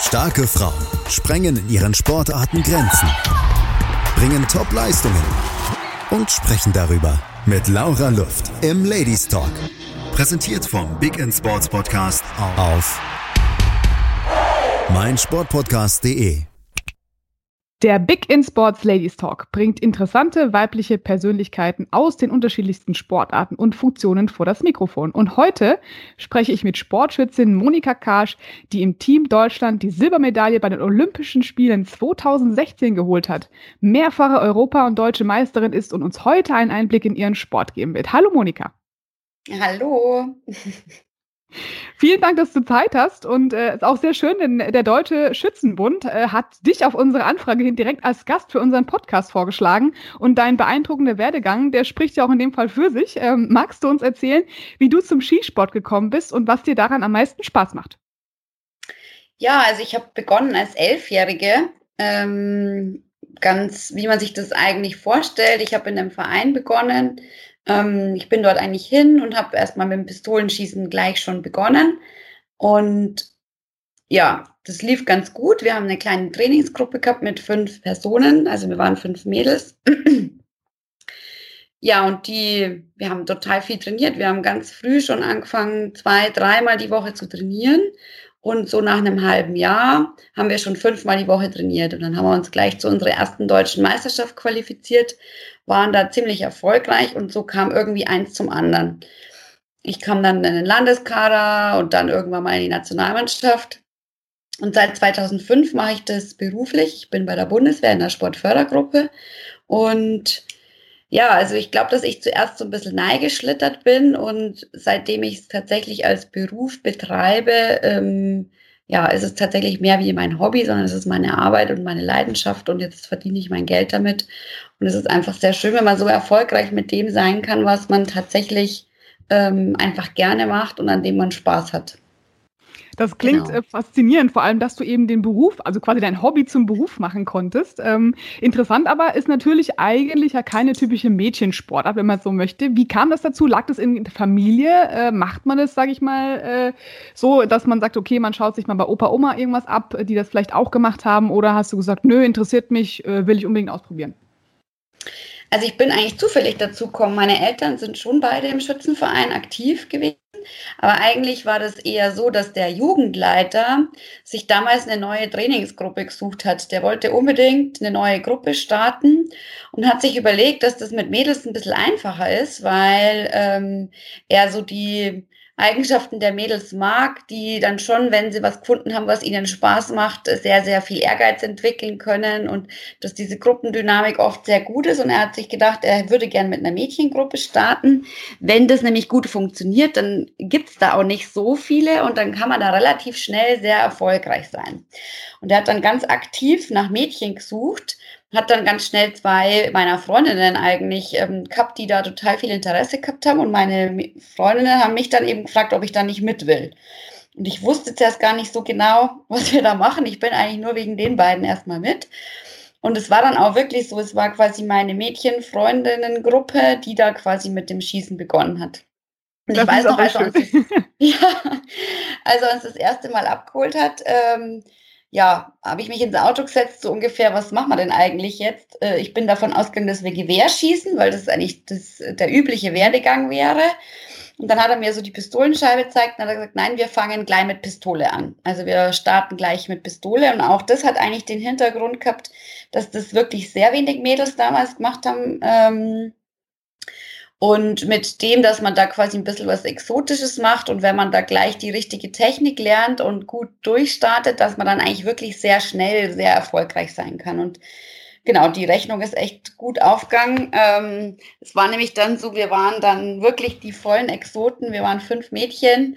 Starke Frauen sprengen in ihren Sportarten Grenzen, bringen Top-Leistungen und sprechen darüber mit Laura Luft im Ladies Talk. Präsentiert vom Big End Sports Podcast auf meinsportpodcast.de. Der Big in Sports Ladies Talk bringt interessante weibliche Persönlichkeiten aus den unterschiedlichsten Sportarten und Funktionen vor das Mikrofon. Und heute spreche ich mit Sportschützin Monika Karsch, die im Team Deutschland die Silbermedaille bei den Olympischen Spielen 2016 geholt hat, mehrfache Europa- und deutsche Meisterin ist und uns heute einen Einblick in ihren Sport geben wird. Hallo Monika. Hallo. Vielen Dank, dass du Zeit hast und es äh, ist auch sehr schön, denn der Deutsche Schützenbund äh, hat dich auf unsere Anfrage hin direkt als Gast für unseren Podcast vorgeschlagen und dein beeindruckender Werdegang, der spricht ja auch in dem Fall für sich. Ähm, magst du uns erzählen, wie du zum Skisport gekommen bist und was dir daran am meisten Spaß macht? Ja, also ich habe begonnen als Elfjährige, ähm, ganz wie man sich das eigentlich vorstellt. Ich habe in einem Verein begonnen, ähm, ich bin dort eigentlich hin und habe erstmal mit dem Pistolenschießen gleich schon begonnen. Und ja, das lief ganz gut. Wir haben eine kleine Trainingsgruppe gehabt mit fünf Personen, also wir waren fünf Mädels. ja, und die, wir haben total viel trainiert. Wir haben ganz früh schon angefangen, zwei, dreimal die Woche zu trainieren. Und so nach einem halben Jahr haben wir schon fünfmal die Woche trainiert. Und dann haben wir uns gleich zu unserer ersten deutschen Meisterschaft qualifiziert waren da ziemlich erfolgreich und so kam irgendwie eins zum anderen. Ich kam dann in den Landeskader und dann irgendwann mal in die Nationalmannschaft. Und seit 2005 mache ich das beruflich. Ich bin bei der Bundeswehr in der Sportfördergruppe. Und ja, also ich glaube, dass ich zuerst so ein bisschen neigeschlittert bin und seitdem ich es tatsächlich als Beruf betreibe, ähm, ja, es ist tatsächlich mehr wie mein Hobby, sondern es ist meine Arbeit und meine Leidenschaft und jetzt verdiene ich mein Geld damit. Und es ist einfach sehr schön, wenn man so erfolgreich mit dem sein kann, was man tatsächlich ähm, einfach gerne macht und an dem man Spaß hat. Das klingt genau. äh, faszinierend, vor allem, dass du eben den Beruf, also quasi dein Hobby zum Beruf machen konntest. Ähm, interessant aber ist natürlich eigentlich ja keine typische Mädchensportart, wenn man so möchte. Wie kam das dazu? Lag das in der Familie? Äh, macht man das, sage ich mal, äh, so, dass man sagt, okay, man schaut sich mal bei Opa, Oma irgendwas ab, die das vielleicht auch gemacht haben? Oder hast du gesagt, nö, interessiert mich, äh, will ich unbedingt ausprobieren? Also ich bin eigentlich zufällig dazu gekommen. Meine Eltern sind schon beide im Schützenverein aktiv gewesen. Aber eigentlich war das eher so, dass der Jugendleiter sich damals eine neue Trainingsgruppe gesucht hat. Der wollte unbedingt eine neue Gruppe starten und hat sich überlegt, dass das mit Mädels ein bisschen einfacher ist, weil ähm, er so die Eigenschaften der Mädels mag, die dann schon, wenn sie was gefunden haben, was ihnen Spaß macht, sehr, sehr viel Ehrgeiz entwickeln können und dass diese Gruppendynamik oft sehr gut ist. Und er hat sich gedacht, er würde gern mit einer Mädchengruppe starten. Wenn das nämlich gut funktioniert, dann gibt's da auch nicht so viele und dann kann man da relativ schnell sehr erfolgreich sein. Und er hat dann ganz aktiv nach Mädchen gesucht hat dann ganz schnell zwei meiner Freundinnen eigentlich ähm, gehabt, die da total viel Interesse gehabt haben. Und meine Freundinnen haben mich dann eben gefragt, ob ich da nicht mit will. Und ich wusste zuerst gar nicht so genau, was wir da machen. Ich bin eigentlich nur wegen den beiden erstmal mit. Und es war dann auch wirklich so, es war quasi meine Mädchen-Freundinnen-Gruppe, die da quasi mit dem Schießen begonnen hat. Und das ich weiß noch, als er, uns das, ja, als er uns das erste Mal abgeholt hat, ähm, ja, habe ich mich ins Auto gesetzt, so ungefähr, was machen wir denn eigentlich jetzt? Äh, ich bin davon ausgegangen, dass wir Gewehr schießen, weil das eigentlich das, der übliche Werdegang wäre. Und dann hat er mir so die Pistolenscheibe gezeigt und hat gesagt, nein, wir fangen gleich mit Pistole an. Also wir starten gleich mit Pistole. Und auch das hat eigentlich den Hintergrund gehabt, dass das wirklich sehr wenig Mädels damals gemacht haben. Ähm, und mit dem, dass man da quasi ein bisschen was Exotisches macht und wenn man da gleich die richtige Technik lernt und gut durchstartet, dass man dann eigentlich wirklich sehr schnell sehr erfolgreich sein kann. Und genau, die Rechnung ist echt gut aufgegangen. Ähm, es war nämlich dann so, wir waren dann wirklich die vollen Exoten. Wir waren fünf Mädchen.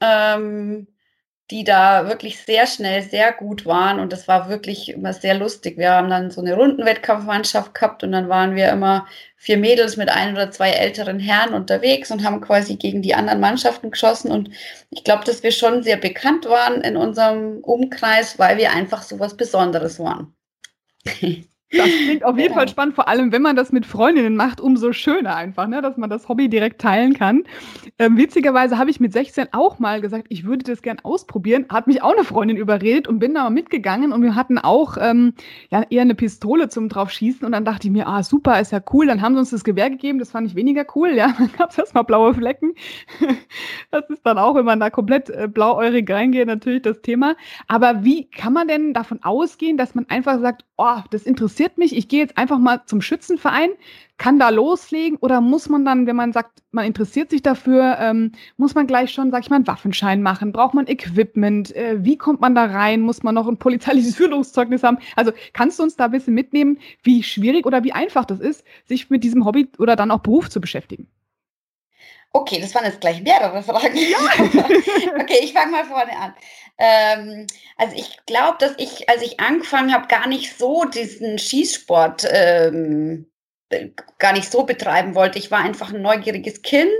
Ähm, die da wirklich sehr schnell sehr gut waren und das war wirklich immer sehr lustig. Wir haben dann so eine Rundenwettkampfmannschaft gehabt und dann waren wir immer vier Mädels mit ein oder zwei älteren Herren unterwegs und haben quasi gegen die anderen Mannschaften geschossen und ich glaube, dass wir schon sehr bekannt waren in unserem Umkreis, weil wir einfach so was Besonderes waren. Das klingt auf jeden. Fall spannend, vor allem wenn man das mit Freundinnen macht, umso schöner einfach, ne? dass man das Hobby direkt teilen kann. Ähm, witzigerweise habe ich mit 16 auch mal gesagt, ich würde das gern ausprobieren. Hat mich auch eine Freundin überredet und bin da mal mitgegangen und wir hatten auch ähm, ja, eher eine Pistole zum draufschießen und dann dachte ich mir, ah super, ist ja cool. Dann haben sie uns das Gewehr gegeben, das fand ich weniger cool. Ja, dann gab es erstmal blaue Flecken. das ist dann auch, wenn man da komplett äh, blauäurig reingeht, natürlich das Thema. Aber wie kann man denn davon ausgehen, dass man einfach sagt, oh, das interessiert mich, ich gehe jetzt einfach mal zum Schützenverein, kann da loslegen oder muss man dann, wenn man sagt, man interessiert sich dafür, ähm, muss man gleich schon, sag ich mal, einen Waffenschein machen? Braucht man Equipment? Äh, wie kommt man da rein? Muss man noch ein polizeiliches Führungszeugnis haben? Also kannst du uns da ein bisschen mitnehmen, wie schwierig oder wie einfach das ist, sich mit diesem Hobby oder dann auch Beruf zu beschäftigen? Okay, das waren jetzt gleich mehrere Fragen. Ja. okay, ich fange mal vorne an. Ähm, also ich glaube, dass ich, als ich angefangen habe, gar nicht so diesen Schießsport ähm, gar nicht so betreiben wollte. Ich war einfach ein neugieriges Kind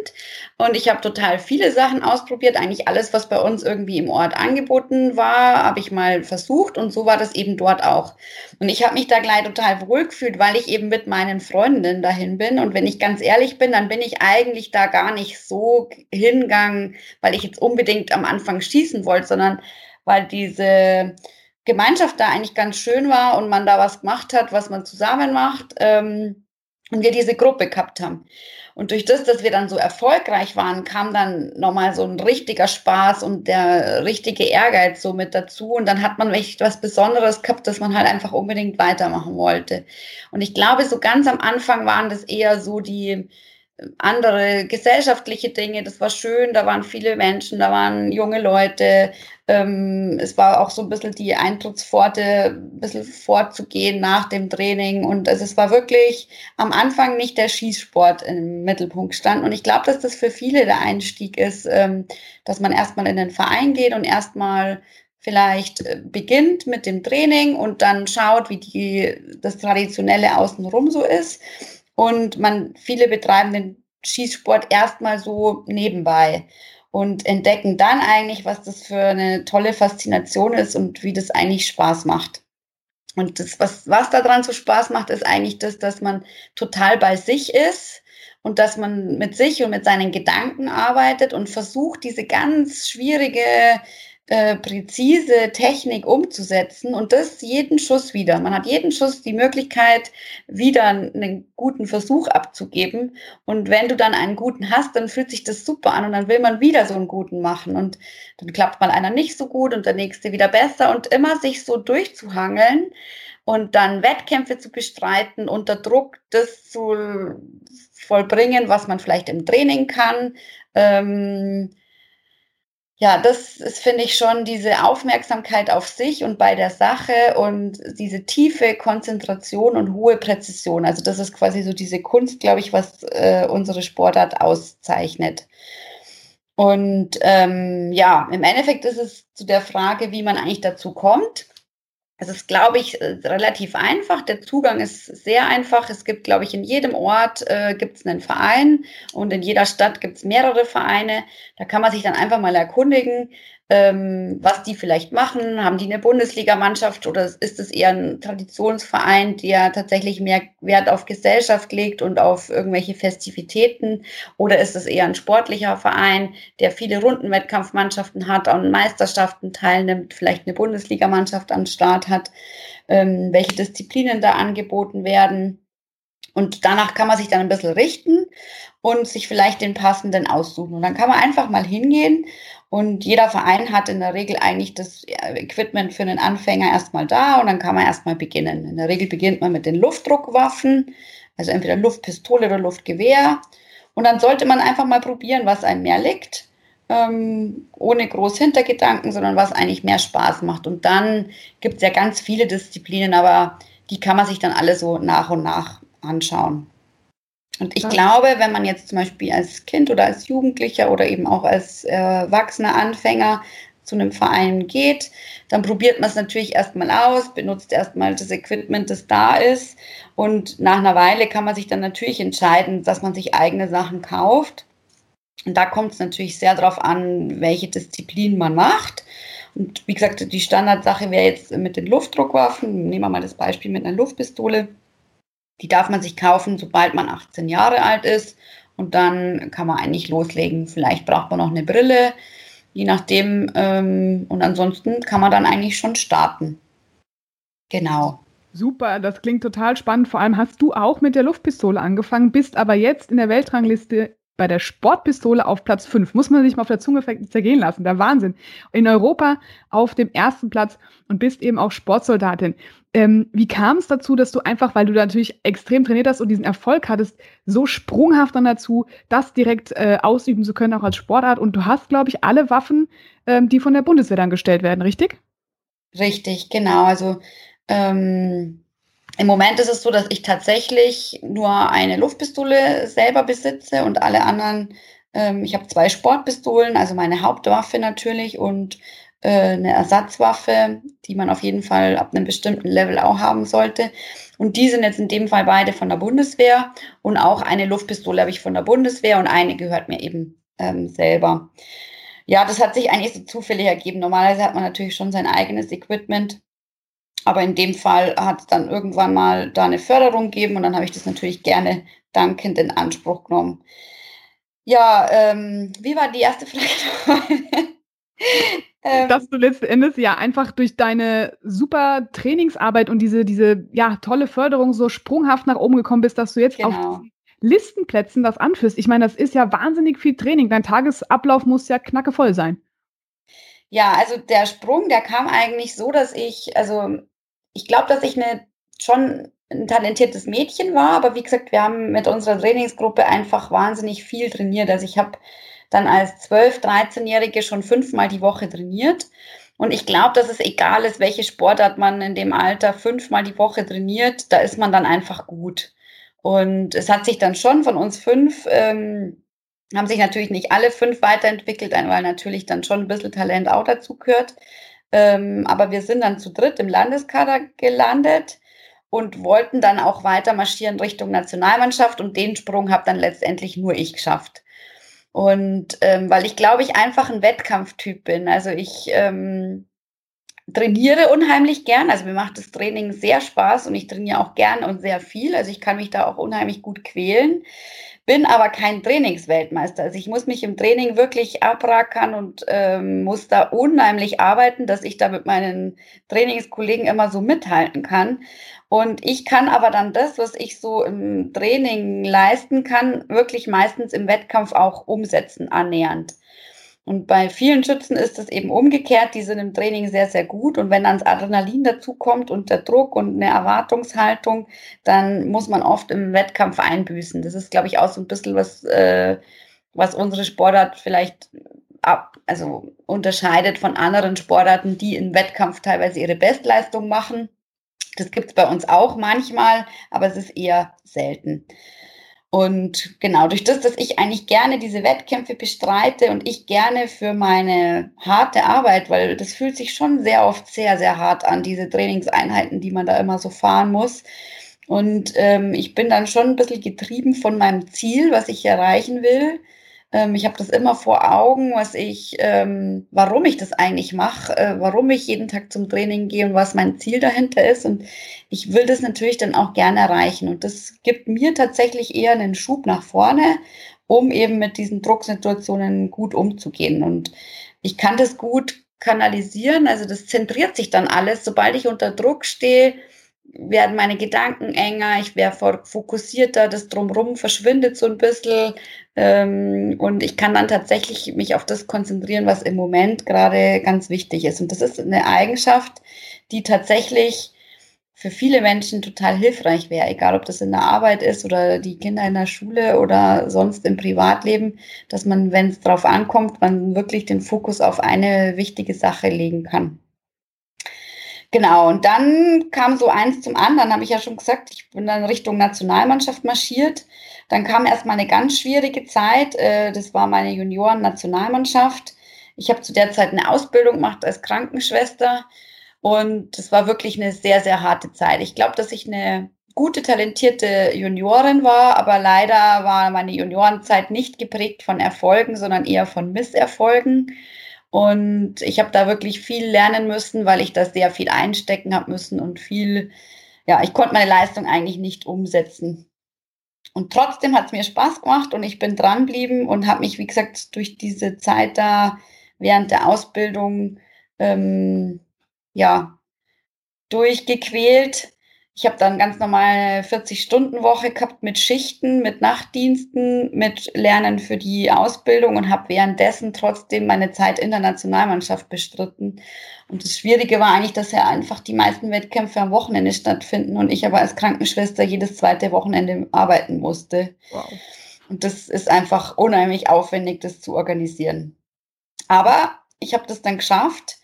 und ich habe total viele Sachen ausprobiert. Eigentlich alles, was bei uns irgendwie im Ort angeboten war, habe ich mal versucht und so war das eben dort auch. Und ich habe mich da gleich total wohl gefühlt, weil ich eben mit meinen Freundinnen dahin bin. Und wenn ich ganz ehrlich bin, dann bin ich eigentlich da gar nicht so hingegangen, weil ich jetzt unbedingt am Anfang schießen wollte, sondern weil diese Gemeinschaft da eigentlich ganz schön war und man da was gemacht hat, was man zusammen macht. Ähm, und wir diese Gruppe gehabt haben. Und durch das, dass wir dann so erfolgreich waren, kam dann nochmal so ein richtiger Spaß und der richtige Ehrgeiz so mit dazu. Und dann hat man echt was Besonderes gehabt, dass man halt einfach unbedingt weitermachen wollte. Und ich glaube, so ganz am Anfang waren das eher so die, andere gesellschaftliche Dinge. Das war schön, da waren viele Menschen, da waren junge Leute. Ähm, es war auch so ein bisschen die Eintrittspforte, ein bisschen vorzugehen nach dem Training. Und also es war wirklich am Anfang nicht der Schießsport im Mittelpunkt stand. Und ich glaube, dass das für viele der Einstieg ist, ähm, dass man erstmal in den Verein geht und erstmal vielleicht äh, beginnt mit dem Training und dann schaut, wie die, das Traditionelle außenrum so ist und man, viele betreiben den Schießsport erstmal so nebenbei und entdecken dann eigentlich, was das für eine tolle Faszination ist und wie das eigentlich Spaß macht. Und das, was, was daran so Spaß macht, ist eigentlich das, dass man total bei sich ist und dass man mit sich und mit seinen Gedanken arbeitet und versucht, diese ganz schwierige äh, präzise Technik umzusetzen und das jeden Schuss wieder. Man hat jeden Schuss die Möglichkeit, wieder einen guten Versuch abzugeben. Und wenn du dann einen guten hast, dann fühlt sich das super an und dann will man wieder so einen guten machen. Und dann klappt mal einer nicht so gut und der nächste wieder besser und immer sich so durchzuhangeln und dann Wettkämpfe zu bestreiten, unter Druck das zu vollbringen, was man vielleicht im Training kann. Ähm, ja, das ist, finde ich, schon diese Aufmerksamkeit auf sich und bei der Sache und diese tiefe Konzentration und hohe Präzision. Also das ist quasi so diese Kunst, glaube ich, was äh, unsere Sportart auszeichnet. Und ähm, ja, im Endeffekt ist es zu der Frage, wie man eigentlich dazu kommt. Es ist, glaube ich, äh, relativ einfach. Der Zugang ist sehr einfach. Es gibt, glaube ich, in jedem Ort äh, gibt es einen Verein und in jeder Stadt gibt es mehrere Vereine. Da kann man sich dann einfach mal erkundigen, was die vielleicht machen. Haben die eine Bundesligamannschaft oder ist es eher ein Traditionsverein, der tatsächlich mehr Wert auf Gesellschaft legt und auf irgendwelche Festivitäten? Oder ist es eher ein sportlicher Verein, der viele Rundenwettkampfmannschaften hat, an Meisterschaften teilnimmt, vielleicht eine Bundesligamannschaft am Start hat? Ähm, welche Disziplinen da angeboten werden? Und danach kann man sich dann ein bisschen richten und sich vielleicht den passenden aussuchen. Und dann kann man einfach mal hingehen und jeder Verein hat in der Regel eigentlich das Equipment für einen Anfänger erstmal da und dann kann man erstmal beginnen. In der Regel beginnt man mit den Luftdruckwaffen, also entweder Luftpistole oder Luftgewehr. Und dann sollte man einfach mal probieren, was einem mehr liegt, ähm, ohne groß Hintergedanken, sondern was eigentlich mehr Spaß macht. Und dann gibt es ja ganz viele Disziplinen, aber die kann man sich dann alle so nach und nach anschauen. Und ich ja. glaube, wenn man jetzt zum Beispiel als Kind oder als Jugendlicher oder eben auch als äh, erwachsener Anfänger zu einem Verein geht, dann probiert man es natürlich erstmal aus, benutzt erstmal das Equipment, das da ist. Und nach einer Weile kann man sich dann natürlich entscheiden, dass man sich eigene Sachen kauft. Und da kommt es natürlich sehr darauf an, welche Disziplin man macht. Und wie gesagt, die Standardsache wäre jetzt mit den Luftdruckwaffen. Nehmen wir mal das Beispiel mit einer Luftpistole. Die darf man sich kaufen, sobald man 18 Jahre alt ist. Und dann kann man eigentlich loslegen. Vielleicht braucht man noch eine Brille, je nachdem. Ähm, und ansonsten kann man dann eigentlich schon starten. Genau. Super, das klingt total spannend. Vor allem hast du auch mit der Luftpistole angefangen, bist aber jetzt in der Weltrangliste bei der Sportpistole auf Platz 5. Muss man sich mal auf der Zunge zergehen lassen. Der Wahnsinn. In Europa auf dem ersten Platz und bist eben auch Sportsoldatin. Ähm, wie kam es dazu, dass du einfach, weil du da natürlich extrem trainiert hast und diesen Erfolg hattest, so sprunghaft dann dazu, das direkt äh, ausüben zu können, auch als Sportart? Und du hast, glaube ich, alle Waffen, ähm, die von der Bundeswehr dann gestellt werden, richtig? Richtig, genau. Also ähm, Im Moment ist es so, dass ich tatsächlich nur eine Luftpistole selber besitze und alle anderen, ähm, ich habe zwei Sportpistolen, also meine Hauptwaffe natürlich und äh, eine Ersatzwaffe, die man auf jeden Fall ab einem bestimmten Level auch haben sollte. Und die sind jetzt in dem Fall beide von der Bundeswehr und auch eine Luftpistole habe ich von der Bundeswehr und eine gehört mir eben ähm, selber. Ja, das hat sich eigentlich so zufällig ergeben. Normalerweise hat man natürlich schon sein eigenes Equipment aber in dem Fall hat es dann irgendwann mal da eine Förderung gegeben und dann habe ich das natürlich gerne dankend in Anspruch genommen. Ja, ähm, wie war die erste Frage? ähm, Dass du letzten Endes ja einfach durch deine super Trainingsarbeit und diese, diese ja, tolle Förderung so sprunghaft nach oben gekommen bist, dass du jetzt genau. auf Listenplätzen das anführst. Ich meine, das ist ja wahnsinnig viel Training. Dein Tagesablauf muss ja knackevoll sein. Ja, also der Sprung, der kam eigentlich so, dass ich, also ich glaube, dass ich eine, schon ein talentiertes Mädchen war, aber wie gesagt, wir haben mit unserer Trainingsgruppe einfach wahnsinnig viel trainiert. Also ich habe dann als 12-, 13-Jährige schon fünfmal die Woche trainiert. Und ich glaube, dass es egal ist, welche Sportart man in dem Alter fünfmal die Woche trainiert, da ist man dann einfach gut. Und es hat sich dann schon von uns fünf, ähm, haben sich natürlich nicht alle fünf weiterentwickelt, weil natürlich dann schon ein bisschen Talent auch dazu gehört. Ähm, aber wir sind dann zu dritt im Landeskader gelandet und wollten dann auch weiter marschieren Richtung Nationalmannschaft und den Sprung habe dann letztendlich nur ich geschafft. Und ähm, weil ich glaube, ich einfach ein Wettkampftyp bin. Also ich ähm, trainiere unheimlich gern. Also mir macht das Training sehr Spaß und ich trainiere auch gern und sehr viel. Also ich kann mich da auch unheimlich gut quälen bin aber kein Trainingsweltmeister. Also ich muss mich im Training wirklich abrackern und ähm, muss da unheimlich arbeiten, dass ich da mit meinen Trainingskollegen immer so mithalten kann. Und ich kann aber dann das, was ich so im Training leisten kann, wirklich meistens im Wettkampf auch umsetzen, annähernd. Und bei vielen Schützen ist es eben umgekehrt, die sind im Training sehr, sehr gut. Und wenn dann das Adrenalin dazukommt und der Druck und eine Erwartungshaltung, dann muss man oft im Wettkampf einbüßen. Das ist, glaube ich, auch so ein bisschen was, äh, was unsere Sportart vielleicht ab, also unterscheidet von anderen Sportarten, die im Wettkampf teilweise ihre Bestleistung machen. Das gibt es bei uns auch manchmal, aber es ist eher selten. Und genau, durch das, dass ich eigentlich gerne diese Wettkämpfe bestreite und ich gerne für meine harte Arbeit, weil das fühlt sich schon sehr oft sehr, sehr hart an, diese Trainingseinheiten, die man da immer so fahren muss. Und ähm, ich bin dann schon ein bisschen getrieben von meinem Ziel, was ich erreichen will. Ähm, ich habe das immer vor Augen, was ich, ähm, warum ich das eigentlich mache, äh, warum ich jeden Tag zum Training gehe und was mein Ziel dahinter ist. Und ich will das natürlich dann auch gerne erreichen. Und das gibt mir tatsächlich eher einen Schub nach vorne, um eben mit diesen Drucksituationen gut umzugehen. Und ich kann das gut kanalisieren, also das zentriert sich dann alles. Sobald ich unter Druck stehe, werden meine Gedanken enger, ich werde fokussierter, das Drumherum verschwindet so ein bisschen ähm, und ich kann dann tatsächlich mich auf das konzentrieren, was im Moment gerade ganz wichtig ist. Und das ist eine Eigenschaft, die tatsächlich für viele Menschen total hilfreich wäre, egal ob das in der Arbeit ist oder die Kinder in der Schule oder sonst im Privatleben, dass man, wenn es darauf ankommt, man wirklich den Fokus auf eine wichtige Sache legen kann. Genau, und dann kam so eins zum anderen, habe ich ja schon gesagt, ich bin dann Richtung Nationalmannschaft marschiert. Dann kam erstmal eine ganz schwierige Zeit, äh, das war meine Junioren-Nationalmannschaft. Ich habe zu der Zeit eine Ausbildung gemacht als Krankenschwester und das war wirklich eine sehr, sehr harte Zeit. Ich glaube, dass ich eine gute, talentierte Juniorin war, aber leider war meine Juniorenzeit nicht geprägt von Erfolgen, sondern eher von Misserfolgen. Und ich habe da wirklich viel lernen müssen, weil ich da sehr viel einstecken habe müssen und viel, ja, ich konnte meine Leistung eigentlich nicht umsetzen. Und trotzdem hat es mir Spaß gemacht und ich bin dranbleiben und habe mich, wie gesagt, durch diese Zeit da während der Ausbildung ähm, ja durchgequält. Ich habe dann ganz normal 40-Stunden-Woche gehabt mit Schichten, mit Nachtdiensten, mit Lernen für die Ausbildung und habe währenddessen trotzdem meine Zeit in der Nationalmannschaft bestritten. Und das Schwierige war eigentlich, dass ja einfach die meisten Wettkämpfe am Wochenende stattfinden und ich aber als Krankenschwester jedes zweite Wochenende arbeiten musste. Wow. Und das ist einfach unheimlich aufwendig, das zu organisieren. Aber ich habe das dann geschafft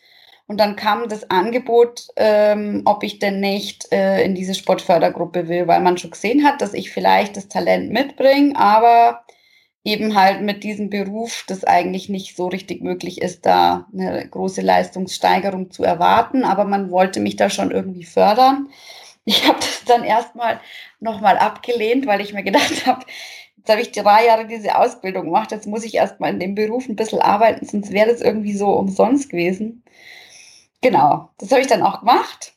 und dann kam das Angebot, ähm, ob ich denn nicht äh, in diese Sportfördergruppe will, weil man schon gesehen hat, dass ich vielleicht das Talent mitbringe, aber eben halt mit diesem Beruf das eigentlich nicht so richtig möglich ist, da eine große Leistungssteigerung zu erwarten. Aber man wollte mich da schon irgendwie fördern. Ich habe das dann erstmal nochmal abgelehnt, weil ich mir gedacht habe, jetzt habe ich drei Jahre diese Ausbildung gemacht, jetzt muss ich erstmal in dem Beruf ein bisschen arbeiten, sonst wäre das irgendwie so umsonst gewesen. Genau, das habe ich dann auch gemacht.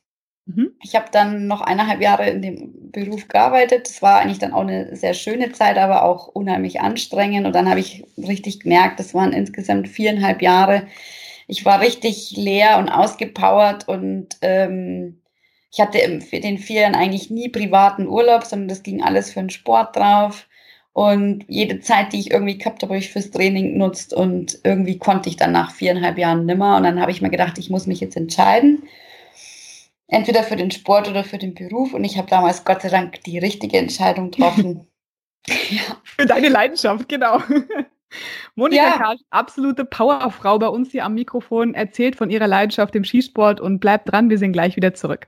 Mhm. Ich habe dann noch eineinhalb Jahre in dem Beruf gearbeitet. Das war eigentlich dann auch eine sehr schöne Zeit, aber auch unheimlich anstrengend. Und dann habe ich richtig gemerkt, das waren insgesamt viereinhalb Jahre. Ich war richtig leer und ausgepowert und ähm, ich hatte in den vier Jahren eigentlich nie privaten Urlaub, sondern das ging alles für den Sport drauf. Und jede Zeit, die ich irgendwie gehabt habe, habe ich fürs Training genutzt und irgendwie konnte ich dann nach viereinhalb Jahren nimmer. Und dann habe ich mir gedacht, ich muss mich jetzt entscheiden. Entweder für den Sport oder für den Beruf. Und ich habe damals Gott sei Dank die richtige Entscheidung getroffen. ja. Für deine Leidenschaft, genau. Monika ja. Karsch, absolute Powerfrau bei uns hier am Mikrofon, erzählt von ihrer Leidenschaft im Skisport und bleibt dran, wir sind gleich wieder zurück.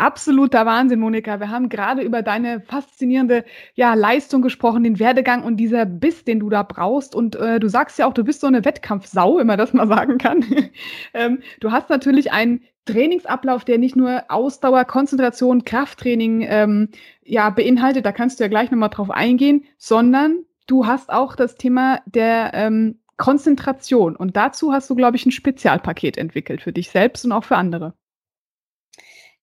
absoluter Wahnsinn, Monika. Wir haben gerade über deine faszinierende ja, Leistung gesprochen, den Werdegang und dieser Biss, den du da brauchst. Und äh, du sagst ja auch, du bist so eine Wettkampfsau, wenn man das mal sagen kann. ähm, du hast natürlich einen Trainingsablauf, der nicht nur Ausdauer, Konzentration, Krafttraining ähm, ja, beinhaltet, da kannst du ja gleich nochmal drauf eingehen, sondern du hast auch das Thema der ähm, Konzentration. Und dazu hast du, glaube ich, ein Spezialpaket entwickelt für dich selbst und auch für andere.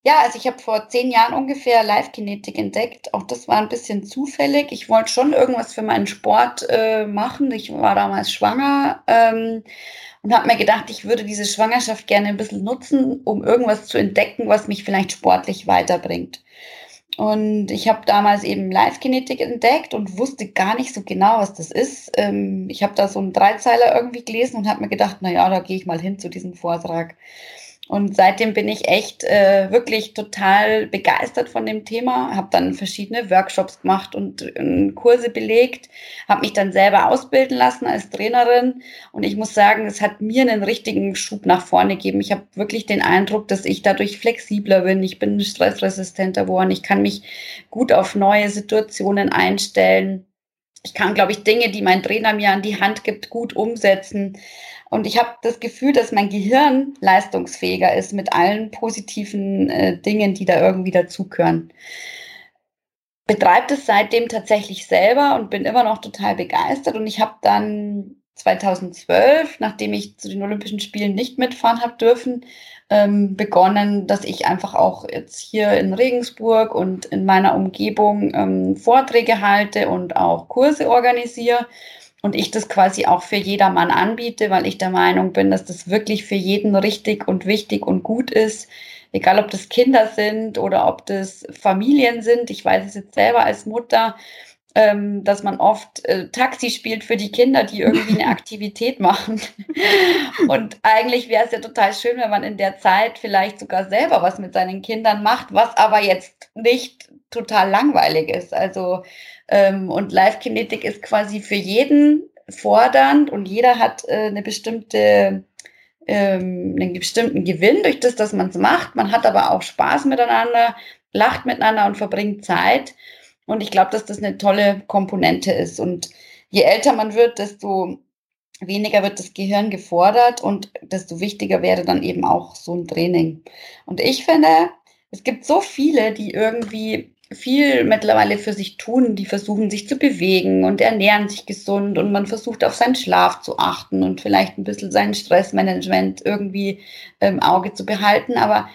Ja, also ich habe vor zehn Jahren ungefähr Live-Kinetik entdeckt. Auch das war ein bisschen zufällig. Ich wollte schon irgendwas für meinen Sport äh, machen. Ich war damals schwanger ähm, und habe mir gedacht, ich würde diese Schwangerschaft gerne ein bisschen nutzen, um irgendwas zu entdecken, was mich vielleicht sportlich weiterbringt. Und ich habe damals eben Live-Kinetik entdeckt und wusste gar nicht so genau, was das ist. Ähm, ich habe da so einen Dreizeiler irgendwie gelesen und habe mir gedacht, na ja, da gehe ich mal hin zu diesem Vortrag. Und seitdem bin ich echt äh, wirklich total begeistert von dem Thema, habe dann verschiedene Workshops gemacht und äh, Kurse belegt, habe mich dann selber ausbilden lassen als Trainerin und ich muss sagen, es hat mir einen richtigen Schub nach vorne gegeben. Ich habe wirklich den Eindruck, dass ich dadurch flexibler bin, ich bin stressresistenter geworden, ich kann mich gut auf neue Situationen einstellen. Ich kann, glaube ich, Dinge, die mein Trainer mir an die Hand gibt, gut umsetzen. Und ich habe das Gefühl, dass mein Gehirn leistungsfähiger ist mit allen positiven äh, Dingen, die da irgendwie dazugehören. Betreibt es seitdem tatsächlich selber und bin immer noch total begeistert. Und ich habe dann 2012, nachdem ich zu den Olympischen Spielen nicht mitfahren habe dürfen, ähm, begonnen, dass ich einfach auch jetzt hier in Regensburg und in meiner Umgebung ähm, Vorträge halte und auch Kurse organisiere und ich das quasi auch für jedermann anbiete, weil ich der Meinung bin, dass das wirklich für jeden richtig und wichtig und gut ist. Egal, ob das Kinder sind oder ob das Familien sind. Ich weiß es jetzt selber als Mutter, ähm, dass man oft äh, Taxi spielt für die Kinder, die irgendwie eine Aktivität machen. Und eigentlich wäre es ja total schön, wenn man in der Zeit vielleicht sogar selber was mit seinen Kindern macht, was aber jetzt nicht total langweilig ist. Also ähm, und Live-Kinetik ist quasi für jeden fordernd und jeder hat äh, eine bestimmte ähm, einen bestimmten Gewinn durch das, dass man es macht. Man hat aber auch Spaß miteinander, lacht miteinander und verbringt Zeit. Und ich glaube, dass das eine tolle Komponente ist. Und je älter man wird, desto weniger wird das Gehirn gefordert und desto wichtiger wäre dann eben auch so ein Training. Und ich finde, es gibt so viele, die irgendwie viel mittlerweile für sich tun, die versuchen sich zu bewegen und ernähren sich gesund und man versucht auf seinen Schlaf zu achten und vielleicht ein bisschen sein Stressmanagement irgendwie im Auge zu behalten. Aber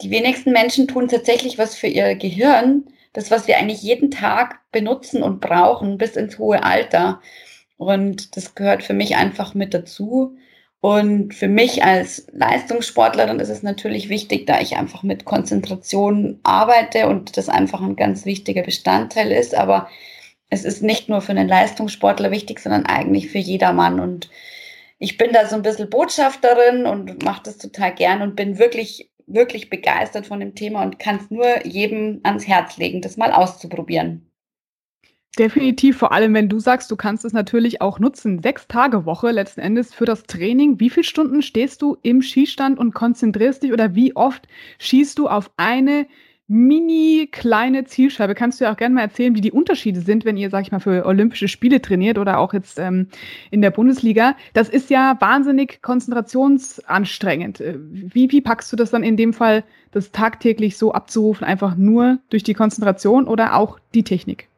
die wenigsten Menschen tun tatsächlich was für ihr Gehirn, das, was wir eigentlich jeden Tag benutzen und brauchen bis ins hohe Alter. Und das gehört für mich einfach mit dazu. Und für mich als Leistungssportlerin ist es natürlich wichtig, da ich einfach mit Konzentration arbeite und das einfach ein ganz wichtiger Bestandteil ist. Aber es ist nicht nur für einen Leistungssportler wichtig, sondern eigentlich für jedermann. Und ich bin da so ein bisschen Botschafterin und mache das total gern und bin wirklich, wirklich begeistert von dem Thema und kann es nur jedem ans Herz legen, das mal auszuprobieren. Definitiv, vor allem wenn du sagst, du kannst es natürlich auch nutzen. Sechs Tage Woche letzten Endes für das Training. Wie viele Stunden stehst du im Schießstand und konzentrierst dich oder wie oft schießt du auf eine mini kleine Zielscheibe? Kannst du ja auch gerne mal erzählen, wie die Unterschiede sind, wenn ihr, sag ich mal, für Olympische Spiele trainiert oder auch jetzt ähm, in der Bundesliga. Das ist ja wahnsinnig konzentrationsanstrengend. Äh, wie, wie packst du das dann in dem Fall, das tagtäglich so abzurufen, einfach nur durch die Konzentration oder auch die Technik?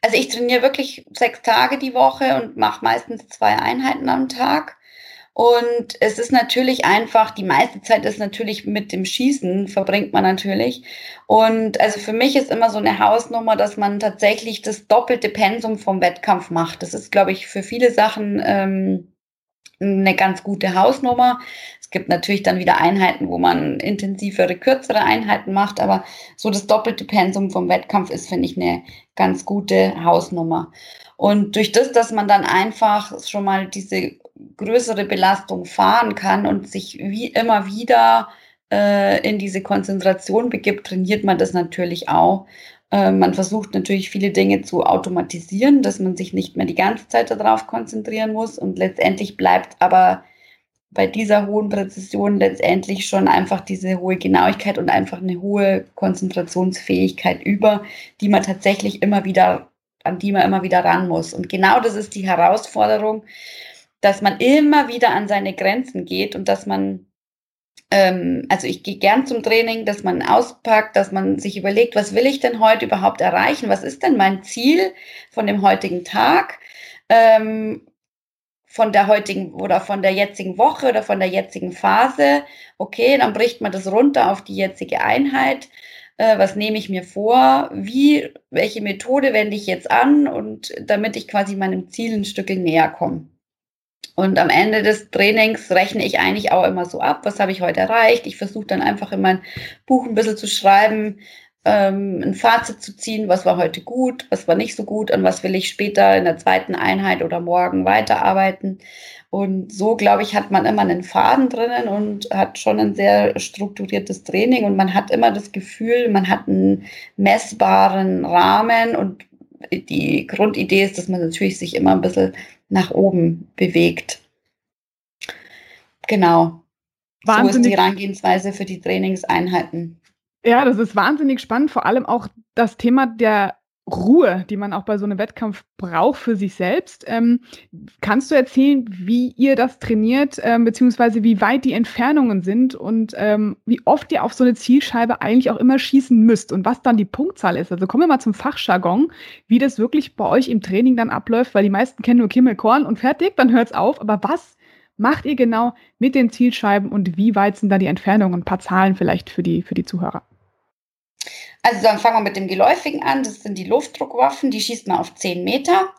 Also ich trainiere wirklich sechs Tage die Woche und mache meistens zwei Einheiten am Tag. Und es ist natürlich einfach, die meiste Zeit ist natürlich mit dem Schießen, verbringt man natürlich. Und also für mich ist immer so eine Hausnummer, dass man tatsächlich das doppelte Pensum vom Wettkampf macht. Das ist, glaube ich, für viele Sachen ähm, eine ganz gute Hausnummer. Es gibt natürlich dann wieder Einheiten, wo man intensivere, kürzere Einheiten macht, aber so das doppelte Pensum vom Wettkampf ist, finde ich, eine ganz gute Hausnummer. Und durch das, dass man dann einfach schon mal diese größere Belastung fahren kann und sich wie immer wieder äh, in diese Konzentration begibt, trainiert man das natürlich auch. Äh, man versucht natürlich viele Dinge zu automatisieren, dass man sich nicht mehr die ganze Zeit darauf konzentrieren muss und letztendlich bleibt aber bei dieser hohen Präzision letztendlich schon einfach diese hohe Genauigkeit und einfach eine hohe Konzentrationsfähigkeit über, die man tatsächlich immer wieder, an die man immer wieder ran muss. Und genau das ist die Herausforderung, dass man immer wieder an seine Grenzen geht und dass man ähm, also ich gehe gern zum Training, dass man auspackt, dass man sich überlegt, was will ich denn heute überhaupt erreichen? Was ist denn mein Ziel von dem heutigen Tag? Ähm, von der heutigen oder von der jetzigen Woche oder von der jetzigen Phase. Okay, dann bricht man das runter auf die jetzige Einheit. Äh, was nehme ich mir vor? Wie, welche Methode wende ich jetzt an? Und damit ich quasi meinem Ziel ein Stück näher komme. Und am Ende des Trainings rechne ich eigentlich auch immer so ab, was habe ich heute erreicht. Ich versuche dann einfach in mein Buch ein bisschen zu schreiben, ähm, ein Fazit zu ziehen, was war heute gut, was war nicht so gut, an was will ich später in der zweiten Einheit oder morgen weiterarbeiten. Und so, glaube ich, hat man immer einen Faden drinnen und hat schon ein sehr strukturiertes Training und man hat immer das Gefühl, man hat einen messbaren Rahmen und die Grundidee ist, dass man natürlich sich immer ein bisschen nach oben bewegt. Genau. Wahnsinnig. So ist die Herangehensweise für die Trainingseinheiten. Ja, das ist wahnsinnig spannend, vor allem auch das Thema der Ruhe, die man auch bei so einem Wettkampf braucht für sich selbst. Ähm, kannst du erzählen, wie ihr das trainiert, ähm, beziehungsweise wie weit die Entfernungen sind und ähm, wie oft ihr auf so eine Zielscheibe eigentlich auch immer schießen müsst und was dann die Punktzahl ist? Also kommen wir mal zum Fachjargon, wie das wirklich bei euch im Training dann abläuft, weil die meisten kennen nur Kimmelkorn und fertig, dann hört es auf. Aber was macht ihr genau mit den Zielscheiben und wie weit sind da die Entfernungen? Ein paar Zahlen vielleicht für die, für die Zuhörer. Also dann fangen wir mit dem Geläufigen an. Das sind die Luftdruckwaffen, die schießt man auf 10 Meter.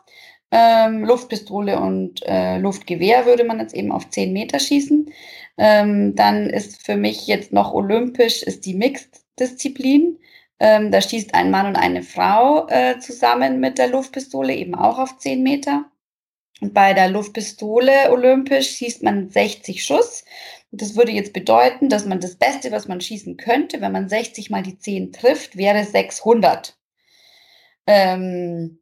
Ähm, Luftpistole und äh, Luftgewehr würde man jetzt eben auf 10 Meter schießen. Ähm, dann ist für mich jetzt noch olympisch ist die Mixed-Disziplin. Ähm, da schießt ein Mann und eine Frau äh, zusammen mit der Luftpistole eben auch auf 10 Meter. Und bei der Luftpistole olympisch schießt man 60 Schuss das würde jetzt bedeuten, dass man das Beste, was man schießen könnte, wenn man 60 mal die 10 trifft, wäre 600. Ähm,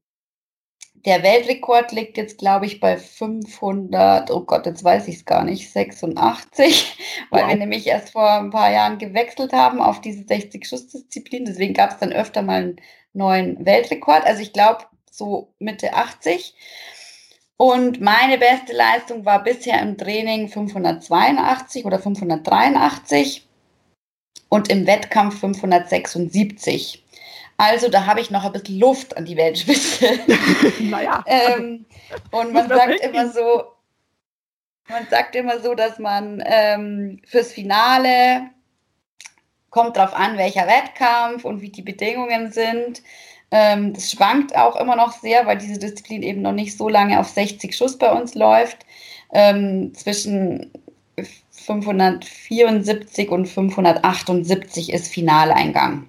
der Weltrekord liegt jetzt, glaube ich, bei 500, oh Gott, jetzt weiß ich es gar nicht, 86, weil wow. wir nämlich erst vor ein paar Jahren gewechselt haben auf diese 60-Schuss-Disziplin. Deswegen gab es dann öfter mal einen neuen Weltrekord. Also ich glaube, so Mitte 80. Und meine beste Leistung war bisher im Training 582 oder 583 und im Wettkampf 576. Also da habe ich noch ein bisschen Luft an die Weltspitze. naja. ähm, und man sagt immer so, man sagt immer so, dass man ähm, fürs Finale kommt darauf an, welcher Wettkampf und wie die Bedingungen sind. Ähm, das schwankt auch immer noch sehr, weil diese Disziplin eben noch nicht so lange auf 60 Schuss bei uns läuft. Ähm, zwischen 574 und 578 ist Finaleingang.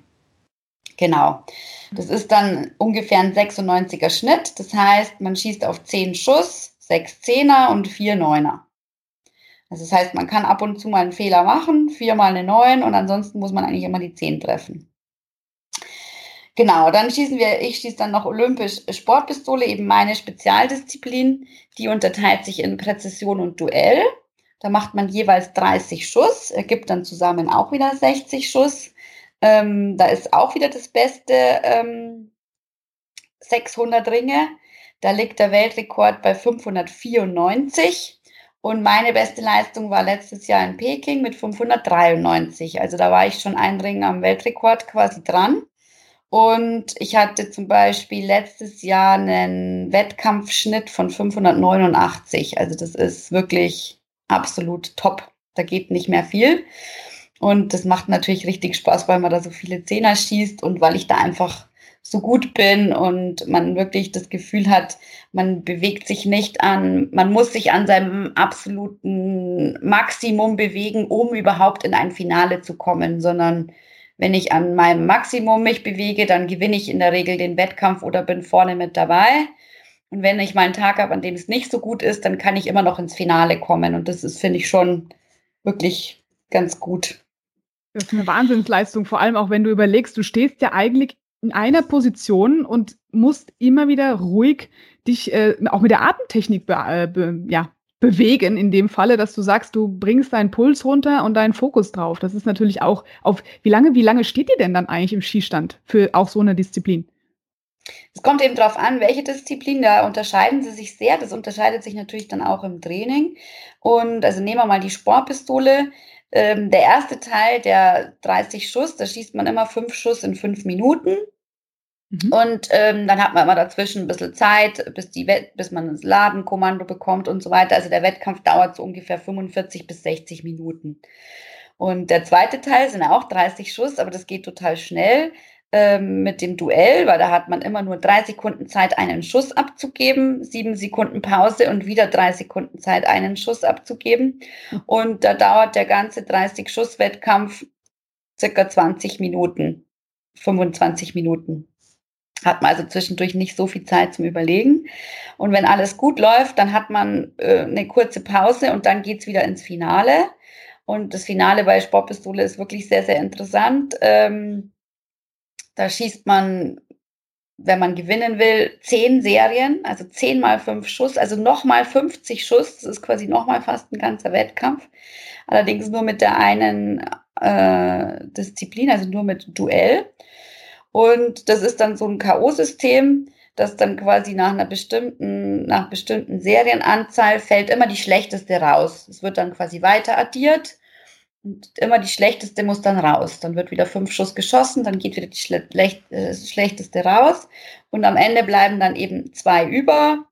Genau. Das ist dann ungefähr ein 96er Schnitt. Das heißt, man schießt auf 10 Schuss, 6 Zehner und 4 Neuner. Also das heißt, man kann ab und zu mal einen Fehler machen, viermal eine 9 und ansonsten muss man eigentlich immer die 10 treffen. Genau, dann schießen wir, ich schieße dann noch olympisch Sportpistole, eben meine Spezialdisziplin. Die unterteilt sich in Präzision und Duell. Da macht man jeweils 30 Schuss, ergibt dann zusammen auch wieder 60 Schuss. Ähm, da ist auch wieder das beste ähm, 600 Ringe. Da liegt der Weltrekord bei 594. Und meine beste Leistung war letztes Jahr in Peking mit 593. Also da war ich schon ein Ring am Weltrekord quasi dran. Und ich hatte zum Beispiel letztes Jahr einen Wettkampfschnitt von 589. Also das ist wirklich absolut top. Da geht nicht mehr viel. Und das macht natürlich richtig Spaß, weil man da so viele Zehner schießt und weil ich da einfach so gut bin und man wirklich das Gefühl hat, man bewegt sich nicht an, man muss sich an seinem absoluten Maximum bewegen, um überhaupt in ein Finale zu kommen, sondern wenn ich an meinem Maximum mich bewege, dann gewinne ich in der Regel den Wettkampf oder bin vorne mit dabei. Und wenn ich mal einen Tag habe, an dem es nicht so gut ist, dann kann ich immer noch ins Finale kommen. Und das ist, finde ich, schon wirklich ganz gut. Das ist eine Wahnsinnsleistung, vor allem auch wenn du überlegst, du stehst ja eigentlich in einer Position und musst immer wieder ruhig dich äh, auch mit der Atemtechnik be äh, be ja, bewegen, in dem Falle, dass du sagst, du bringst deinen Puls runter und deinen Fokus drauf. Das ist natürlich auch auf, wie lange, wie lange steht ihr denn dann eigentlich im Skistand für auch so eine Disziplin? Es kommt eben darauf an, welche Disziplin, da unterscheiden sie sich sehr. Das unterscheidet sich natürlich dann auch im Training. Und also nehmen wir mal die Sportpistole. Ähm, der erste Teil, der 30 Schuss, da schießt man immer fünf Schuss in fünf Minuten. Mhm. Und ähm, dann hat man immer dazwischen ein bisschen Zeit, bis, die bis man das Ladenkommando bekommt und so weiter. Also der Wettkampf dauert so ungefähr 45 bis 60 Minuten. Und der zweite Teil sind auch 30 Schuss, aber das geht total schnell ähm, mit dem Duell, weil da hat man immer nur drei Sekunden Zeit, einen Schuss abzugeben, sieben Sekunden Pause und wieder drei Sekunden Zeit, einen Schuss abzugeben. Und da dauert der ganze 30-Schuss-Wettkampf circa 20 Minuten, 25 Minuten. Hat man also zwischendurch nicht so viel Zeit zum Überlegen. Und wenn alles gut läuft, dann hat man äh, eine kurze Pause und dann geht's wieder ins Finale. Und das Finale bei Sportpistole ist wirklich sehr, sehr interessant. Ähm, da schießt man, wenn man gewinnen will, zehn Serien, also zehn mal fünf Schuss, also nochmal 50 Schuss. Das ist quasi nochmal fast ein ganzer Wettkampf. Allerdings nur mit der einen äh, Disziplin, also nur mit Duell. Und das ist dann so ein K.O.-System, das dann quasi nach einer bestimmten, nach bestimmten Serienanzahl fällt immer die schlechteste raus. Es wird dann quasi weiter addiert und immer die schlechteste muss dann raus. Dann wird wieder fünf Schuss geschossen, dann geht wieder die schle äh, schlechteste raus. Und am Ende bleiben dann eben zwei über,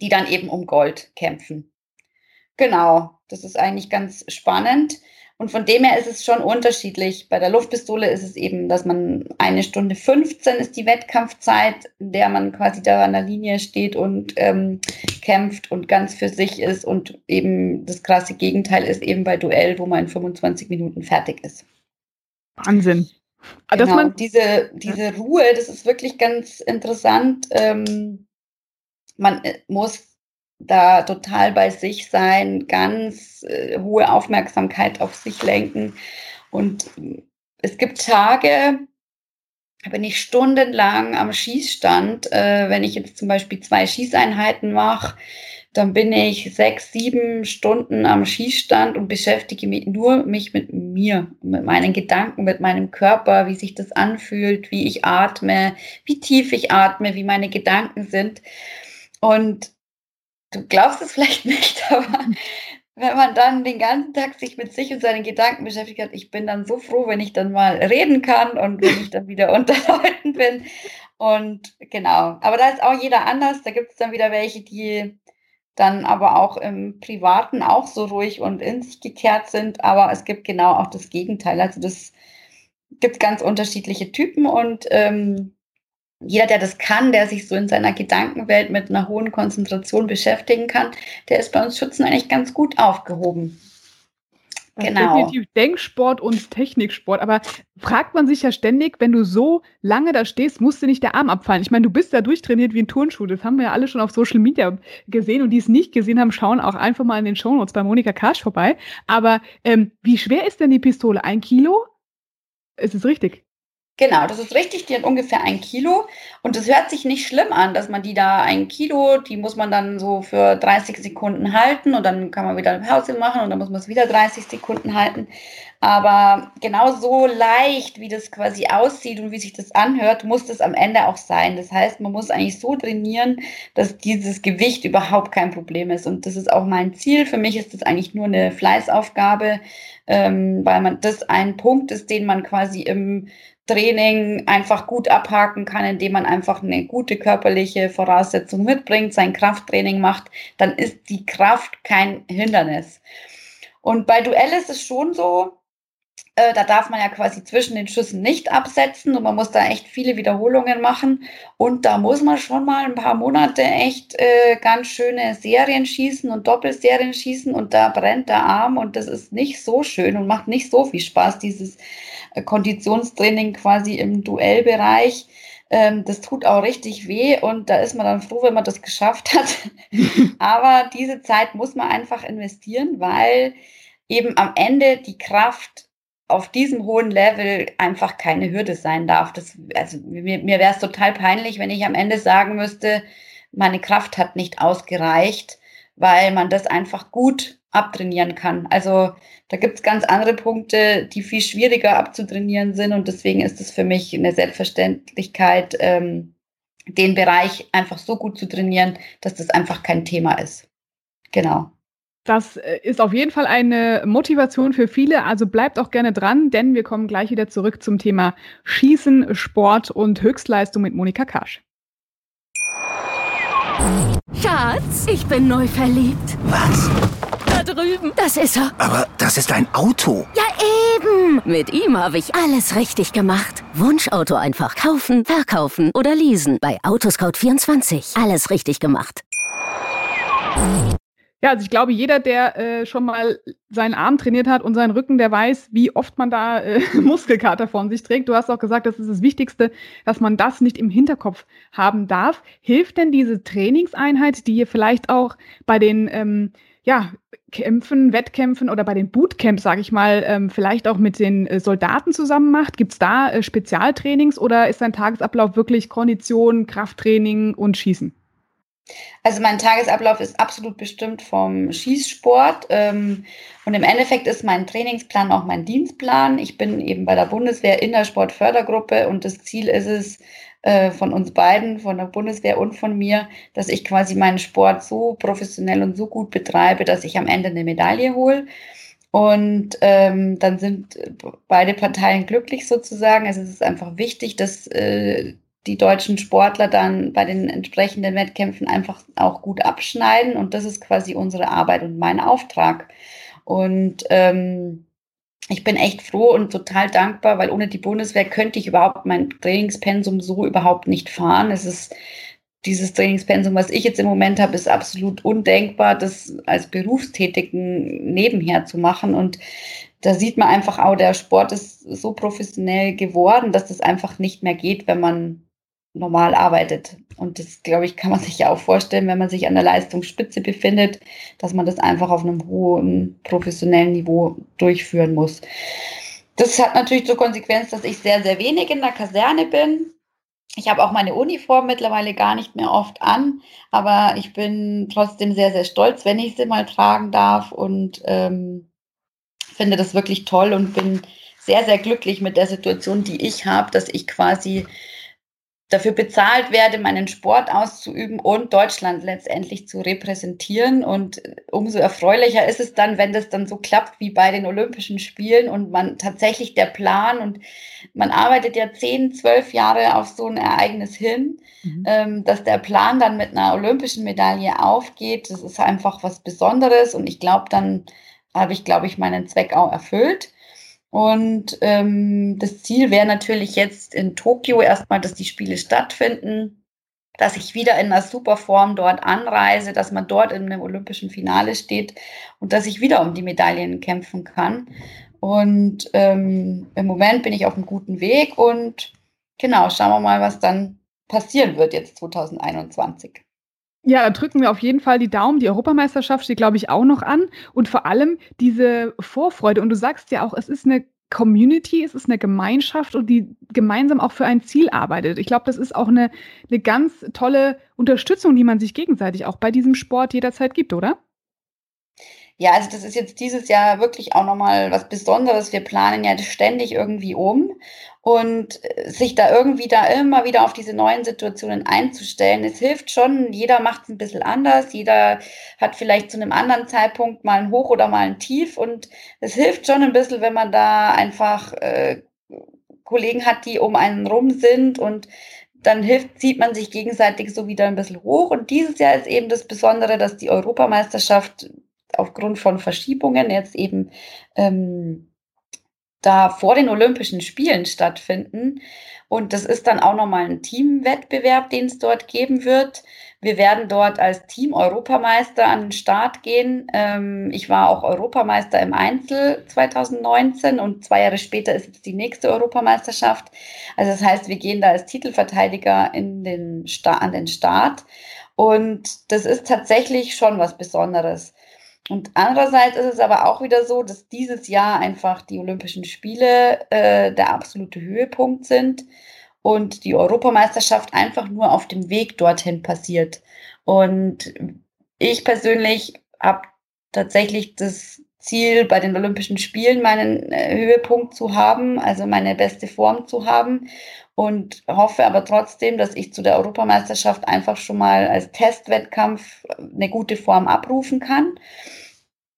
die dann eben um Gold kämpfen. Genau, das ist eigentlich ganz spannend. Und von dem her ist es schon unterschiedlich. Bei der Luftpistole ist es eben, dass man eine Stunde 15 ist die Wettkampfzeit, in der man quasi da an der Linie steht und ähm, kämpft und ganz für sich ist. Und eben das krasse Gegenteil ist eben bei Duell, wo man in 25 Minuten fertig ist. Wahnsinn. Ah, genau, man diese, diese Ruhe, das ist wirklich ganz interessant. Ähm, man äh, muss da total bei sich sein, ganz äh, hohe Aufmerksamkeit auf sich lenken. Und es gibt Tage, bin ich stundenlang am Schießstand. Äh, wenn ich jetzt zum Beispiel zwei Schießeinheiten mache, dann bin ich sechs, sieben Stunden am Schießstand und beschäftige mich nur mich mit mir, mit meinen Gedanken, mit meinem Körper, wie sich das anfühlt, wie ich atme, wie tief ich atme, wie meine Gedanken sind. Und du glaubst es vielleicht nicht, aber wenn man dann den ganzen Tag sich mit sich und seinen Gedanken beschäftigt hat, ich bin dann so froh, wenn ich dann mal reden kann und wenn ich dann wieder unter Leuten bin. Und genau, aber da ist auch jeder anders. Da gibt es dann wieder welche, die dann aber auch im Privaten auch so ruhig und in sich gekehrt sind. Aber es gibt genau auch das Gegenteil. Also das gibt ganz unterschiedliche Typen und ähm, jeder, der das kann, der sich so in seiner Gedankenwelt mit einer hohen Konzentration beschäftigen kann, der ist bei uns Schützen eigentlich ganz gut aufgehoben. Das genau. definitiv Denksport und Techniksport. Aber fragt man sich ja ständig, wenn du so lange da stehst, musst du nicht der Arm abfallen. Ich meine, du bist ja durchtrainiert wie ein Turnschuh. Das haben wir ja alle schon auf Social Media gesehen. Und die es nicht gesehen haben, schauen auch einfach mal in den Shownotes bei Monika Karsch vorbei. Aber ähm, wie schwer ist denn die Pistole? Ein Kilo? Ist es richtig? Genau, das ist richtig, die hat ungefähr ein Kilo. Und es hört sich nicht schlimm an, dass man die da ein Kilo, die muss man dann so für 30 Sekunden halten und dann kann man wieder eine Pause machen und dann muss man es wieder 30 Sekunden halten. Aber genau so leicht, wie das quasi aussieht und wie sich das anhört, muss das am Ende auch sein. Das heißt, man muss eigentlich so trainieren, dass dieses Gewicht überhaupt kein Problem ist. Und das ist auch mein Ziel. Für mich ist das eigentlich nur eine Fleißaufgabe, ähm, weil man das ein Punkt ist, den man quasi im Training einfach gut abhaken kann, indem man einfach eine gute körperliche Voraussetzung mitbringt, sein Krafttraining macht, dann ist die Kraft kein Hindernis. Und bei Duell ist es schon so, äh, da darf man ja quasi zwischen den Schüssen nicht absetzen und man muss da echt viele Wiederholungen machen. Und da muss man schon mal ein paar Monate echt äh, ganz schöne Serien schießen und Doppelserien schießen und da brennt der Arm und das ist nicht so schön und macht nicht so viel Spaß, dieses Konditionstraining quasi im Duellbereich. Ähm, das tut auch richtig weh und da ist man dann froh, wenn man das geschafft hat. Aber diese Zeit muss man einfach investieren, weil eben am Ende die Kraft auf diesem hohen Level einfach keine Hürde sein darf. Das, also mir, mir wäre es total peinlich, wenn ich am Ende sagen müsste, meine Kraft hat nicht ausgereicht, weil man das einfach gut abtrainieren kann. Also da gibt es ganz andere Punkte, die viel schwieriger abzutrainieren sind und deswegen ist es für mich eine Selbstverständlichkeit, ähm, den Bereich einfach so gut zu trainieren, dass das einfach kein Thema ist. Genau. Das äh, ist auf jeden Fall eine Motivation für viele. Also bleibt auch gerne dran, denn wir kommen gleich wieder zurück zum Thema Schießen, Sport und Höchstleistung mit Monika Kasch. Schatz, ich bin neu verliebt. Was? Da drüben. Das ist er. Aber das ist ein Auto. Ja, eben. Mit ihm habe ich alles richtig gemacht. Wunschauto einfach kaufen, verkaufen oder leasen. Bei Autoscout24. Alles richtig gemacht. Ja, also ich glaube, jeder, der äh, schon mal seinen Arm trainiert hat und seinen Rücken, der weiß, wie oft man da äh, Muskelkater von sich trägt. Du hast auch gesagt, das ist das Wichtigste, dass man das nicht im Hinterkopf haben darf. Hilft denn diese Trainingseinheit, die ihr vielleicht auch bei den ähm, ja, Kämpfen, Wettkämpfen oder bei den Bootcamps, sage ich mal, ähm, vielleicht auch mit den äh, Soldaten zusammen macht? Gibt es da äh, Spezialtrainings oder ist dein Tagesablauf wirklich Kondition, Krafttraining und Schießen? Also mein Tagesablauf ist absolut bestimmt vom Schießsport ähm, und im Endeffekt ist mein Trainingsplan auch mein Dienstplan. Ich bin eben bei der Bundeswehr in der Sportfördergruppe und das Ziel ist es äh, von uns beiden, von der Bundeswehr und von mir, dass ich quasi meinen Sport so professionell und so gut betreibe, dass ich am Ende eine Medaille hole. Und ähm, dann sind beide Parteien glücklich sozusagen. Also es ist einfach wichtig, dass äh, die deutschen Sportler dann bei den entsprechenden Wettkämpfen einfach auch gut abschneiden. Und das ist quasi unsere Arbeit und mein Auftrag. Und ähm, ich bin echt froh und total dankbar, weil ohne die Bundeswehr könnte ich überhaupt mein Trainingspensum so überhaupt nicht fahren. Es ist dieses Trainingspensum, was ich jetzt im Moment habe, ist absolut undenkbar, das als Berufstätigen nebenher zu machen. Und da sieht man einfach auch, der Sport ist so professionell geworden, dass das einfach nicht mehr geht, wenn man normal arbeitet. Und das, glaube ich, kann man sich ja auch vorstellen, wenn man sich an der Leistungsspitze befindet, dass man das einfach auf einem hohen professionellen Niveau durchführen muss. Das hat natürlich zur Konsequenz, dass ich sehr, sehr wenig in der Kaserne bin. Ich habe auch meine Uniform mittlerweile gar nicht mehr oft an, aber ich bin trotzdem sehr, sehr stolz, wenn ich sie mal tragen darf und ähm, finde das wirklich toll und bin sehr, sehr glücklich mit der Situation, die ich habe, dass ich quasi dafür bezahlt werde, meinen Sport auszuüben und Deutschland letztendlich zu repräsentieren. Und umso erfreulicher ist es dann, wenn das dann so klappt wie bei den Olympischen Spielen und man tatsächlich der Plan und man arbeitet ja zehn, zwölf Jahre auf so ein Ereignis hin, mhm. ähm, dass der Plan dann mit einer olympischen Medaille aufgeht. Das ist einfach was Besonderes und ich glaube, dann habe ich, glaube ich, meinen Zweck auch erfüllt. Und ähm, das Ziel wäre natürlich jetzt in Tokio erstmal, dass die Spiele stattfinden, dass ich wieder in einer super Form dort anreise, dass man dort in einem olympischen Finale steht und dass ich wieder um die Medaillen kämpfen kann. Und ähm, im Moment bin ich auf einem guten Weg und genau, schauen wir mal, was dann passieren wird jetzt 2021. Ja, da drücken wir auf jeden Fall die Daumen. Die Europameisterschaft steht, glaube ich, auch noch an. Und vor allem diese Vorfreude. Und du sagst ja auch, es ist eine Community, es ist eine Gemeinschaft und die gemeinsam auch für ein Ziel arbeitet. Ich glaube, das ist auch eine, eine ganz tolle Unterstützung, die man sich gegenseitig auch bei diesem Sport jederzeit gibt, oder? Ja, also das ist jetzt dieses Jahr wirklich auch nochmal was Besonderes. Wir planen ja ständig irgendwie um und äh, sich da irgendwie da immer wieder auf diese neuen Situationen einzustellen. Es hilft schon, jeder macht es ein bisschen anders, jeder hat vielleicht zu einem anderen Zeitpunkt mal ein Hoch oder mal ein Tief und es hilft schon ein bisschen, wenn man da einfach äh, Kollegen hat, die um einen rum sind und dann hilft, zieht man sich gegenseitig so wieder ein bisschen hoch. Und dieses Jahr ist eben das Besondere, dass die Europameisterschaft aufgrund von Verschiebungen jetzt eben ähm, da vor den Olympischen Spielen stattfinden. Und das ist dann auch nochmal ein Teamwettbewerb, den es dort geben wird. Wir werden dort als Team Europameister an den Start gehen. Ähm, ich war auch Europameister im Einzel 2019 und zwei Jahre später ist jetzt die nächste Europameisterschaft. Also das heißt, wir gehen da als Titelverteidiger in den an den Start. Und das ist tatsächlich schon was Besonderes. Und andererseits ist es aber auch wieder so, dass dieses Jahr einfach die Olympischen Spiele äh, der absolute Höhepunkt sind und die Europameisterschaft einfach nur auf dem Weg dorthin passiert. Und ich persönlich habe tatsächlich das Ziel, bei den Olympischen Spielen meinen äh, Höhepunkt zu haben, also meine beste Form zu haben und hoffe aber trotzdem, dass ich zu der Europameisterschaft einfach schon mal als Testwettkampf eine gute Form abrufen kann.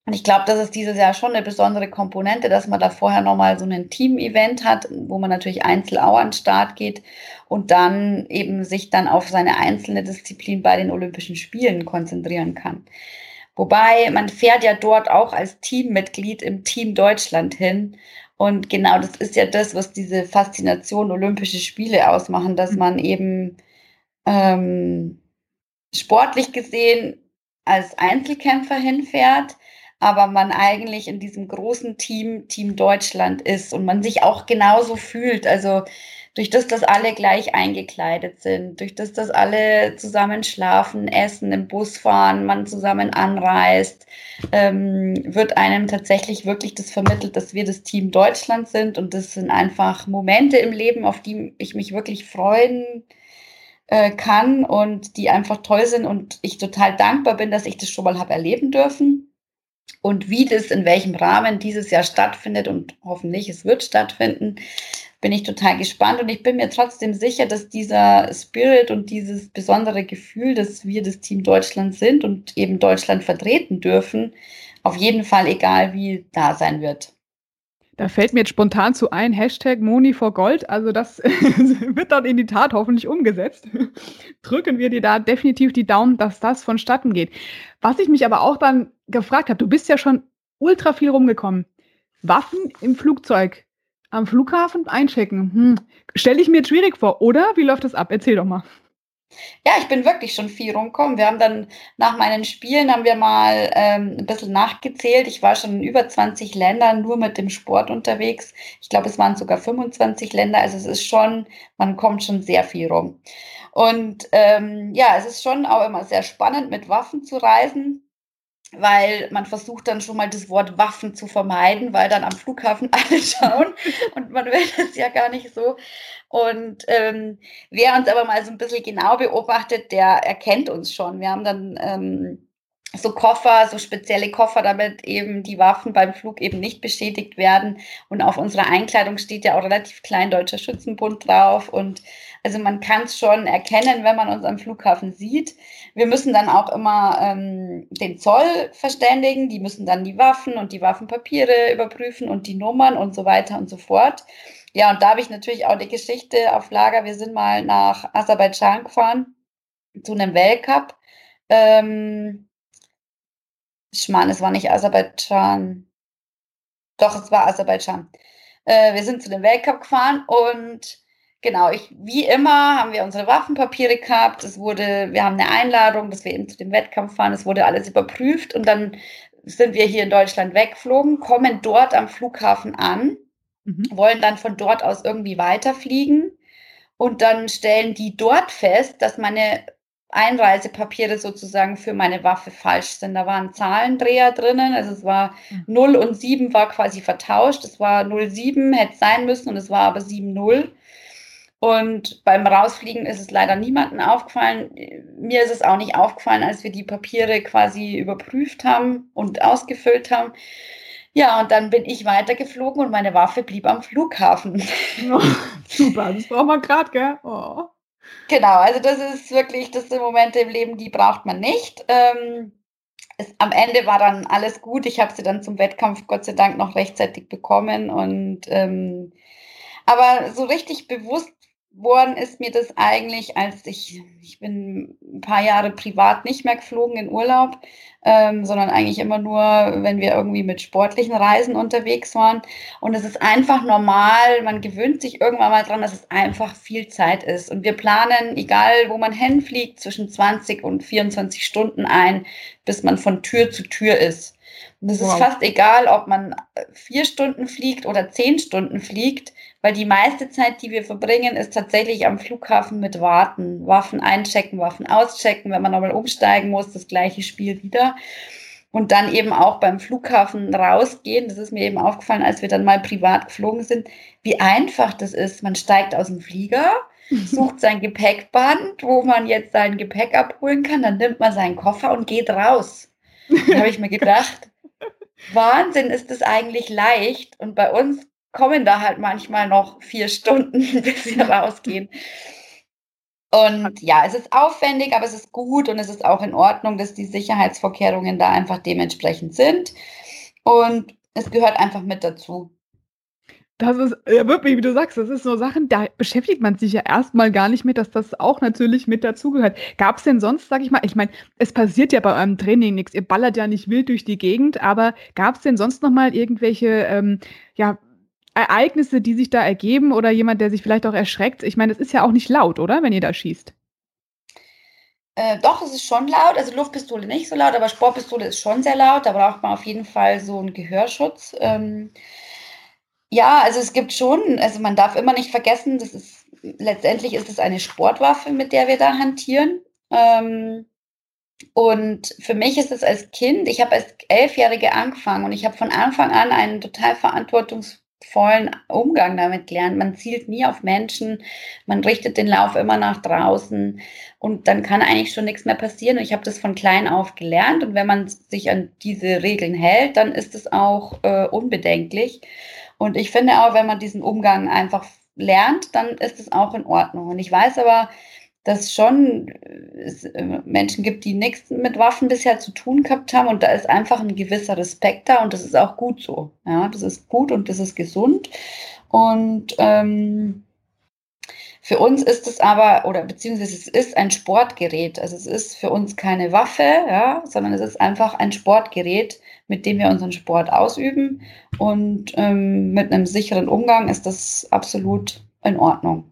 Und ich glaube, das ist dieses Jahr schon eine besondere Komponente, dass man da vorher nochmal so ein Team-Event hat, wo man natürlich einzeln auch an den Start geht und dann eben sich dann auf seine einzelne Disziplin bei den Olympischen Spielen konzentrieren kann. Wobei man fährt ja dort auch als Teammitglied im Team Deutschland hin und genau das ist ja das, was diese Faszination Olympische Spiele ausmachen, dass mhm. man eben ähm, sportlich gesehen als Einzelkämpfer hinfährt, aber man eigentlich in diesem großen Team, Team Deutschland ist und man sich auch genauso fühlt. Also durch das, dass alle gleich eingekleidet sind, durch das, dass alle zusammen schlafen, essen, im Bus fahren, man zusammen anreist, ähm, wird einem tatsächlich wirklich das vermittelt, dass wir das Team Deutschland sind. Und das sind einfach Momente im Leben, auf die ich mich wirklich freuen äh, kann und die einfach toll sind und ich total dankbar bin, dass ich das schon mal habe erleben dürfen. Und wie das in welchem Rahmen dieses Jahr stattfindet und hoffentlich es wird stattfinden, bin ich total gespannt und ich bin mir trotzdem sicher, dass dieser Spirit und dieses besondere Gefühl, dass wir das Team Deutschland sind und eben Deutschland vertreten dürfen, auf jeden Fall, egal wie, da sein wird. Da fällt mir jetzt spontan zu ein, Hashtag Moni vor Gold. Also das wird dann in die Tat hoffentlich umgesetzt. Drücken wir dir da definitiv die Daumen, dass das vonstatten geht. Was ich mich aber auch dann gefragt habe, du bist ja schon ultra viel rumgekommen. Waffen im Flugzeug am Flughafen einchecken. Hm. Stelle ich mir jetzt schwierig vor, oder? Wie läuft das ab? Erzähl doch mal. Ja, ich bin wirklich schon viel rumgekommen. Wir haben dann nach meinen Spielen haben wir mal ähm, ein bisschen nachgezählt. Ich war schon in über 20 Ländern nur mit dem Sport unterwegs. Ich glaube, es waren sogar 25 Länder. Also es ist schon, man kommt schon sehr viel rum. Und ähm, ja, es ist schon auch immer sehr spannend, mit Waffen zu reisen. Weil man versucht dann schon mal das Wort Waffen zu vermeiden, weil dann am Flughafen alle schauen und man will das ja gar nicht so. Und ähm, wer uns aber mal so ein bisschen genau beobachtet, der erkennt uns schon. Wir haben dann ähm, so Koffer, so spezielle Koffer, damit eben die Waffen beim Flug eben nicht beschädigt werden. Und auf unserer Einkleidung steht ja auch relativ klein Deutscher Schützenbund drauf. Und also man kann es schon erkennen, wenn man uns am Flughafen sieht. Wir müssen dann auch immer ähm, den Zoll verständigen. Die müssen dann die Waffen und die Waffenpapiere überprüfen und die Nummern und so weiter und so fort. Ja, und da habe ich natürlich auch die Geschichte auf Lager. Wir sind mal nach Aserbaidschan gefahren zu einem Weltcup. Ähm, Schmarrn, es war nicht Aserbaidschan. Doch, es war Aserbaidschan. Äh, wir sind zu dem Weltcup gefahren und genau, ich, wie immer haben wir unsere Waffenpapiere gehabt. Es wurde, wir haben eine Einladung, dass wir eben zu dem Wettkampf fahren. Es wurde alles überprüft und dann sind wir hier in Deutschland weggeflogen, kommen dort am Flughafen an, mhm. wollen dann von dort aus irgendwie weiterfliegen und dann stellen die dort fest, dass meine Einreisepapiere sozusagen für meine Waffe falsch sind. Da waren Zahlendreher drinnen, also es war 0 mhm. und 7 war quasi vertauscht. Es war 07, hätte sein müssen und es war aber 7-0. Und beim Rausfliegen ist es leider niemandem aufgefallen. Mir ist es auch nicht aufgefallen, als wir die Papiere quasi überprüft haben und ausgefüllt haben. Ja, und dann bin ich weitergeflogen und meine Waffe blieb am Flughafen. Oh, super, das braucht man gerade, gell? Oh. Genau, also das ist wirklich, das sind Momente im Leben, die braucht man nicht. Ähm, es, am Ende war dann alles gut. Ich habe sie dann zum Wettkampf Gott sei Dank noch rechtzeitig bekommen. Und ähm, aber so richtig bewusst worden ist mir das eigentlich, als ich, ich bin ein paar Jahre privat nicht mehr geflogen in Urlaub, ähm, sondern eigentlich immer nur, wenn wir irgendwie mit sportlichen Reisen unterwegs waren. Und es ist einfach normal, man gewöhnt sich irgendwann mal dran, dass es einfach viel Zeit ist. Und wir planen, egal wo man hinfliegt, zwischen 20 und 24 Stunden ein, bis man von Tür zu Tür ist. Und es wow. ist fast egal, ob man vier Stunden fliegt oder zehn Stunden fliegt weil die meiste Zeit, die wir verbringen, ist tatsächlich am Flughafen mit Warten. Waffen einchecken, Waffen auschecken, wenn man nochmal umsteigen muss, das gleiche Spiel wieder. Und dann eben auch beim Flughafen rausgehen. Das ist mir eben aufgefallen, als wir dann mal privat geflogen sind, wie einfach das ist. Man steigt aus dem Flieger, sucht sein Gepäckband, wo man jetzt sein Gepäck abholen kann, dann nimmt man seinen Koffer und geht raus. Da habe ich mir gedacht, Wahnsinn ist das eigentlich leicht. Und bei uns kommen da halt manchmal noch vier Stunden, bis wir rausgehen. Und ja, es ist aufwendig, aber es ist gut und es ist auch in Ordnung, dass die Sicherheitsvorkehrungen da einfach dementsprechend sind. Und es gehört einfach mit dazu. Das ist ja wirklich, wie du sagst, das ist so Sachen, da beschäftigt man sich ja erstmal gar nicht mit, dass das auch natürlich mit dazugehört. Gab es denn sonst, sag ich mal, ich meine, es passiert ja bei eurem Training nichts, ihr ballert ja nicht wild durch die Gegend, aber gab es denn sonst noch mal irgendwelche, ähm, ja, Ereignisse, die sich da ergeben oder jemand, der sich vielleicht auch erschreckt? Ich meine, es ist ja auch nicht laut, oder, wenn ihr da schießt? Äh, doch, es ist schon laut. Also Luftpistole nicht so laut, aber Sportpistole ist schon sehr laut. Da braucht man auf jeden Fall so einen Gehörschutz. Ähm, ja, also es gibt schon, also man darf immer nicht vergessen, das ist letztendlich ist es eine Sportwaffe, mit der wir da hantieren. Ähm, und für mich ist es als Kind, ich habe als Elfjährige angefangen und ich habe von Anfang an einen total verantwortungsvollen vollen Umgang damit lernt. Man zielt nie auf Menschen, man richtet den Lauf immer nach draußen und dann kann eigentlich schon nichts mehr passieren. ich habe das von klein auf gelernt und wenn man sich an diese Regeln hält, dann ist es auch äh, unbedenklich. Und ich finde auch, wenn man diesen Umgang einfach lernt, dann ist es auch in Ordnung. Und ich weiß aber, dass es schon äh, Menschen gibt, die nichts mit Waffen bisher zu tun gehabt haben und da ist einfach ein gewisser Respekt da und das ist auch gut so. Ja, das ist gut und das ist gesund und ähm, für uns ist es aber, oder beziehungsweise es ist ein Sportgerät. Also es ist für uns keine Waffe, ja, sondern es ist einfach ein Sportgerät, mit dem wir unseren Sport ausüben. Und ähm, mit einem sicheren Umgang ist das absolut in Ordnung.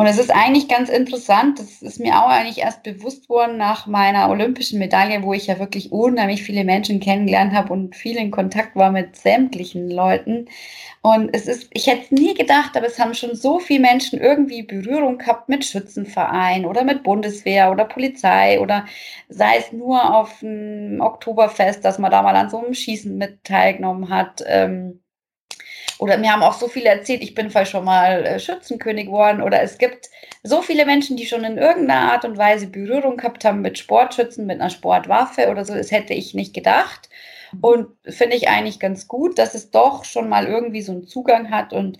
Und es ist eigentlich ganz interessant, das ist mir auch eigentlich erst bewusst worden nach meiner olympischen Medaille, wo ich ja wirklich unheimlich viele Menschen kennengelernt habe und viel in Kontakt war mit sämtlichen Leuten. Und es ist, ich hätte es nie gedacht, aber es haben schon so viele Menschen irgendwie Berührung gehabt mit Schützenverein oder mit Bundeswehr oder Polizei oder sei es nur auf dem Oktoberfest, dass man da mal an so einem Schießen mit teilgenommen hat. Ähm, oder mir haben auch so viele erzählt, ich bin vielleicht schon mal äh, Schützenkönig geworden. Oder es gibt so viele Menschen, die schon in irgendeiner Art und Weise Berührung gehabt haben mit Sportschützen, mit einer Sportwaffe oder so. Das hätte ich nicht gedacht. Und finde ich eigentlich ganz gut, dass es doch schon mal irgendwie so einen Zugang hat. Und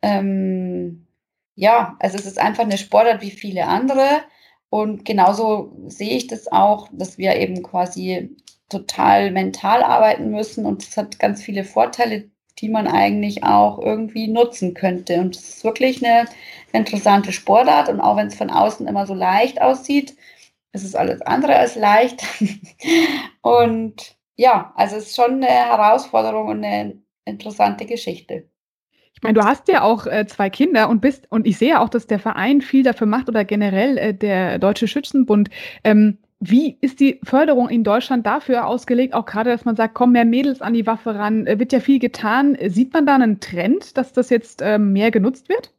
ähm, ja, also es ist einfach eine Sportart wie viele andere. Und genauso sehe ich das auch, dass wir eben quasi total mental arbeiten müssen. Und es hat ganz viele Vorteile, die man eigentlich auch irgendwie nutzen könnte. Und es ist wirklich eine interessante Sportart. Und auch wenn es von außen immer so leicht aussieht, ist es alles andere als leicht. und ja, also es ist schon eine Herausforderung und eine interessante Geschichte. Ich meine, du hast ja auch äh, zwei Kinder und bist, und ich sehe auch, dass der Verein viel dafür macht oder generell äh, der Deutsche Schützenbund. Ähm, wie ist die Förderung in Deutschland dafür ausgelegt? Auch gerade, dass man sagt, kommen mehr Mädels an die Waffe ran, äh, wird ja viel getan. Sieht man da einen Trend, dass das jetzt ähm, mehr genutzt wird?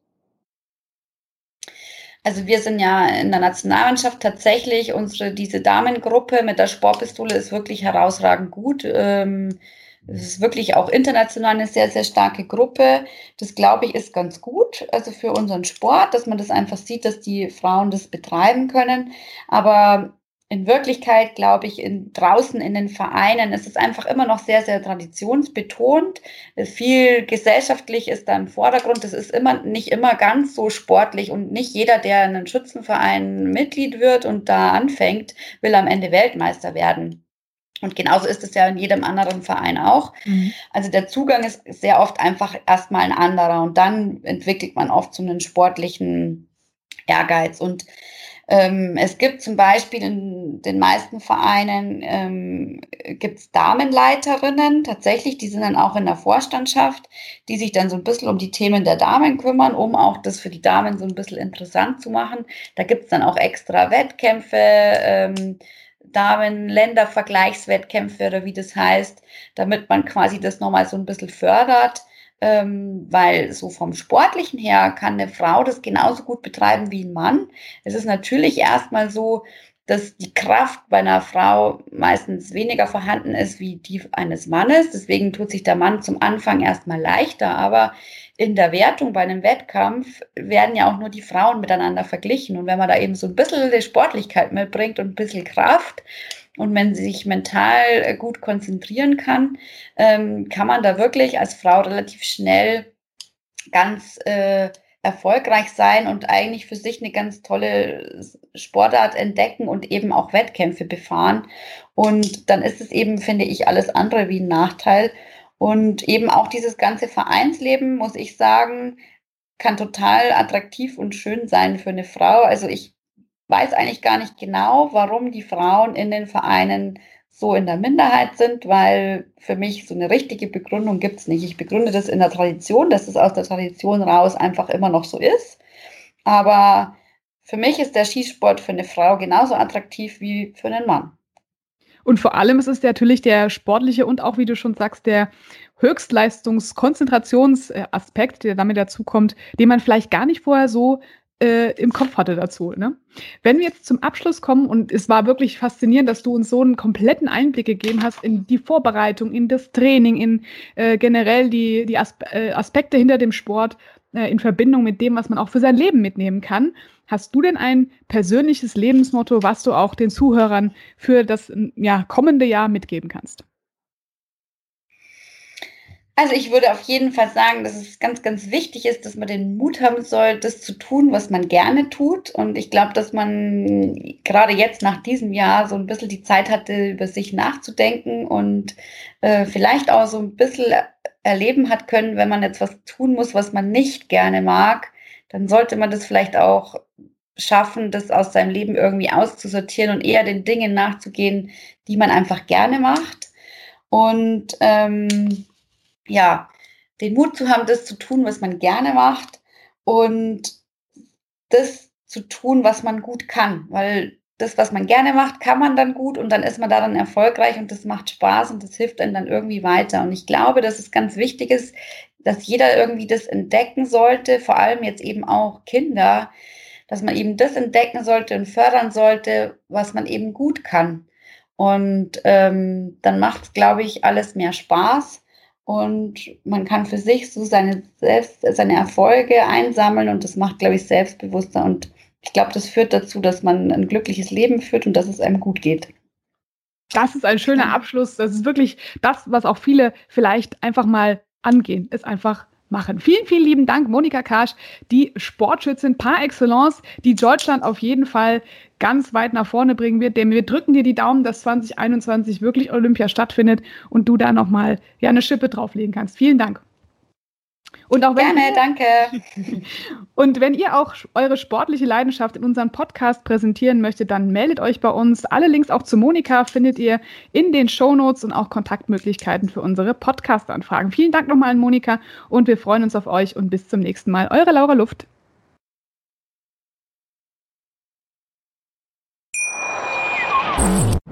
Also wir sind ja in der Nationalmannschaft tatsächlich, unsere, diese Damengruppe mit der Sportpistole ist wirklich herausragend gut. Ähm, es ist wirklich auch international eine sehr, sehr starke Gruppe. Das glaube ich ist ganz gut, also für unseren Sport, dass man das einfach sieht, dass die Frauen das betreiben können. Aber in Wirklichkeit, glaube ich, in, draußen in den Vereinen ist es einfach immer noch sehr, sehr traditionsbetont. Viel gesellschaftlich ist da im Vordergrund. Es ist immer nicht immer ganz so sportlich und nicht jeder, der in einem Schützenverein Mitglied wird und da anfängt, will am Ende Weltmeister werden. Und genauso ist es ja in jedem anderen Verein auch. Mhm. Also der Zugang ist sehr oft einfach erstmal ein anderer und dann entwickelt man oft so einen sportlichen Ehrgeiz. Und ähm, es gibt zum Beispiel in den meisten Vereinen ähm, gibt es Damenleiterinnen, tatsächlich, die sind dann auch in der Vorstandschaft, die sich dann so ein bisschen um die Themen der Damen kümmern, um auch das für die Damen so ein bisschen interessant zu machen. Da gibt es dann auch extra Wettkämpfe. Ähm, Damen-Länder-Vergleichswettkämpfe oder wie das heißt, damit man quasi das nochmal so ein bisschen fördert ähm, weil so vom Sportlichen her kann eine Frau das genauso gut betreiben wie ein Mann. Es ist natürlich erstmal so, dass die Kraft bei einer Frau meistens weniger vorhanden ist wie die eines Mannes. Deswegen tut sich der Mann zum Anfang erstmal leichter, aber in der Wertung bei einem Wettkampf werden ja auch nur die Frauen miteinander verglichen. Und wenn man da eben so ein bisschen Sportlichkeit mitbringt und ein bisschen Kraft, und wenn sie sich mental äh, gut konzentrieren kann, ähm, kann man da wirklich als Frau relativ schnell ganz äh, erfolgreich sein und eigentlich für sich eine ganz tolle Sportart entdecken und eben auch Wettkämpfe befahren. Und dann ist es eben, finde ich, alles andere wie ein Nachteil. Und eben auch dieses ganze Vereinsleben, muss ich sagen, kann total attraktiv und schön sein für eine Frau. Also ich weiß eigentlich gar nicht genau, warum die Frauen in den Vereinen so in der Minderheit sind, weil für mich so eine richtige Begründung gibt es nicht. Ich begründe das in der Tradition, dass es aus der Tradition raus einfach immer noch so ist. Aber für mich ist der Skisport für eine Frau genauso attraktiv wie für einen Mann. Und vor allem ist es natürlich der sportliche und auch, wie du schon sagst, der Höchstleistungskonzentrationsaspekt, der damit dazu kommt, den man vielleicht gar nicht vorher so äh, im Kopf hatte dazu. Ne? Wenn wir jetzt zum Abschluss kommen, und es war wirklich faszinierend, dass du uns so einen kompletten Einblick gegeben hast in die Vorbereitung, in das Training, in äh, generell die, die Aspe äh, Aspekte hinter dem Sport äh, in Verbindung mit dem, was man auch für sein Leben mitnehmen kann. Hast du denn ein persönliches Lebensmotto, was du auch den Zuhörern für das ja, kommende Jahr mitgeben kannst? Also ich würde auf jeden Fall sagen, dass es ganz, ganz wichtig ist, dass man den Mut haben soll, das zu tun, was man gerne tut. Und ich glaube, dass man gerade jetzt nach diesem Jahr so ein bisschen die Zeit hatte, über sich nachzudenken und äh, vielleicht auch so ein bisschen erleben hat können, wenn man jetzt was tun muss, was man nicht gerne mag, dann sollte man das vielleicht auch schaffen, das aus seinem Leben irgendwie auszusortieren und eher den Dingen nachzugehen, die man einfach gerne macht. Und ähm, ja, den Mut zu haben, das zu tun, was man gerne macht und das zu tun, was man gut kann, weil das, was man gerne macht, kann man dann gut und dann ist man da dann erfolgreich und das macht Spaß und das hilft einem dann irgendwie weiter. Und ich glaube, dass es ganz wichtig ist, dass jeder irgendwie das entdecken sollte, vor allem jetzt eben auch Kinder, dass man eben das entdecken sollte und fördern sollte, was man eben gut kann. Und ähm, dann macht, glaube ich, alles mehr Spaß und man kann für sich so seine, selbst, seine Erfolge einsammeln und das macht, glaube ich, selbstbewusster und ich glaube, das führt dazu, dass man ein glückliches Leben führt und dass es einem gut geht. Das ist ein schöner Abschluss. Das ist wirklich das, was auch viele vielleicht einfach mal angehen, ist einfach machen. Vielen, vielen lieben Dank, Monika Karsch, die Sportschützin par excellence, die Deutschland auf jeden Fall ganz weit nach vorne bringen wird. Denn wir drücken dir die Daumen, dass 2021 wirklich Olympia stattfindet und du da nochmal ja, eine Schippe drauflegen kannst. Vielen Dank. Und auch wenn Gerne, ihr, danke. Und wenn ihr auch eure sportliche Leidenschaft in unserem Podcast präsentieren möchtet, dann meldet euch bei uns. Alle Links auch zu Monika findet ihr in den Shownotes und auch Kontaktmöglichkeiten für unsere Podcast-Anfragen. Vielen Dank nochmal an Monika und wir freuen uns auf euch und bis zum nächsten Mal. Eure Laura Luft.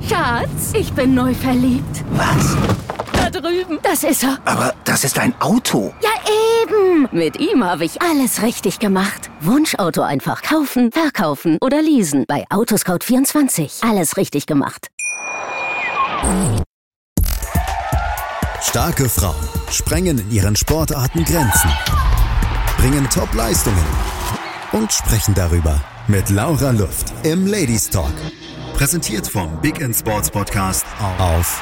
Schatz, ich bin neu verliebt. Was? Drüben. Das ist er. Aber das ist ein Auto. Ja, eben. Mit ihm habe ich alles richtig gemacht. Wunschauto einfach kaufen, verkaufen oder leasen. Bei Autoscout24. Alles richtig gemacht. Starke Frauen sprengen in ihren Sportarten Grenzen, bringen Top-Leistungen und sprechen darüber mit Laura Luft im Ladies Talk. Präsentiert vom Big End Sports Podcast auf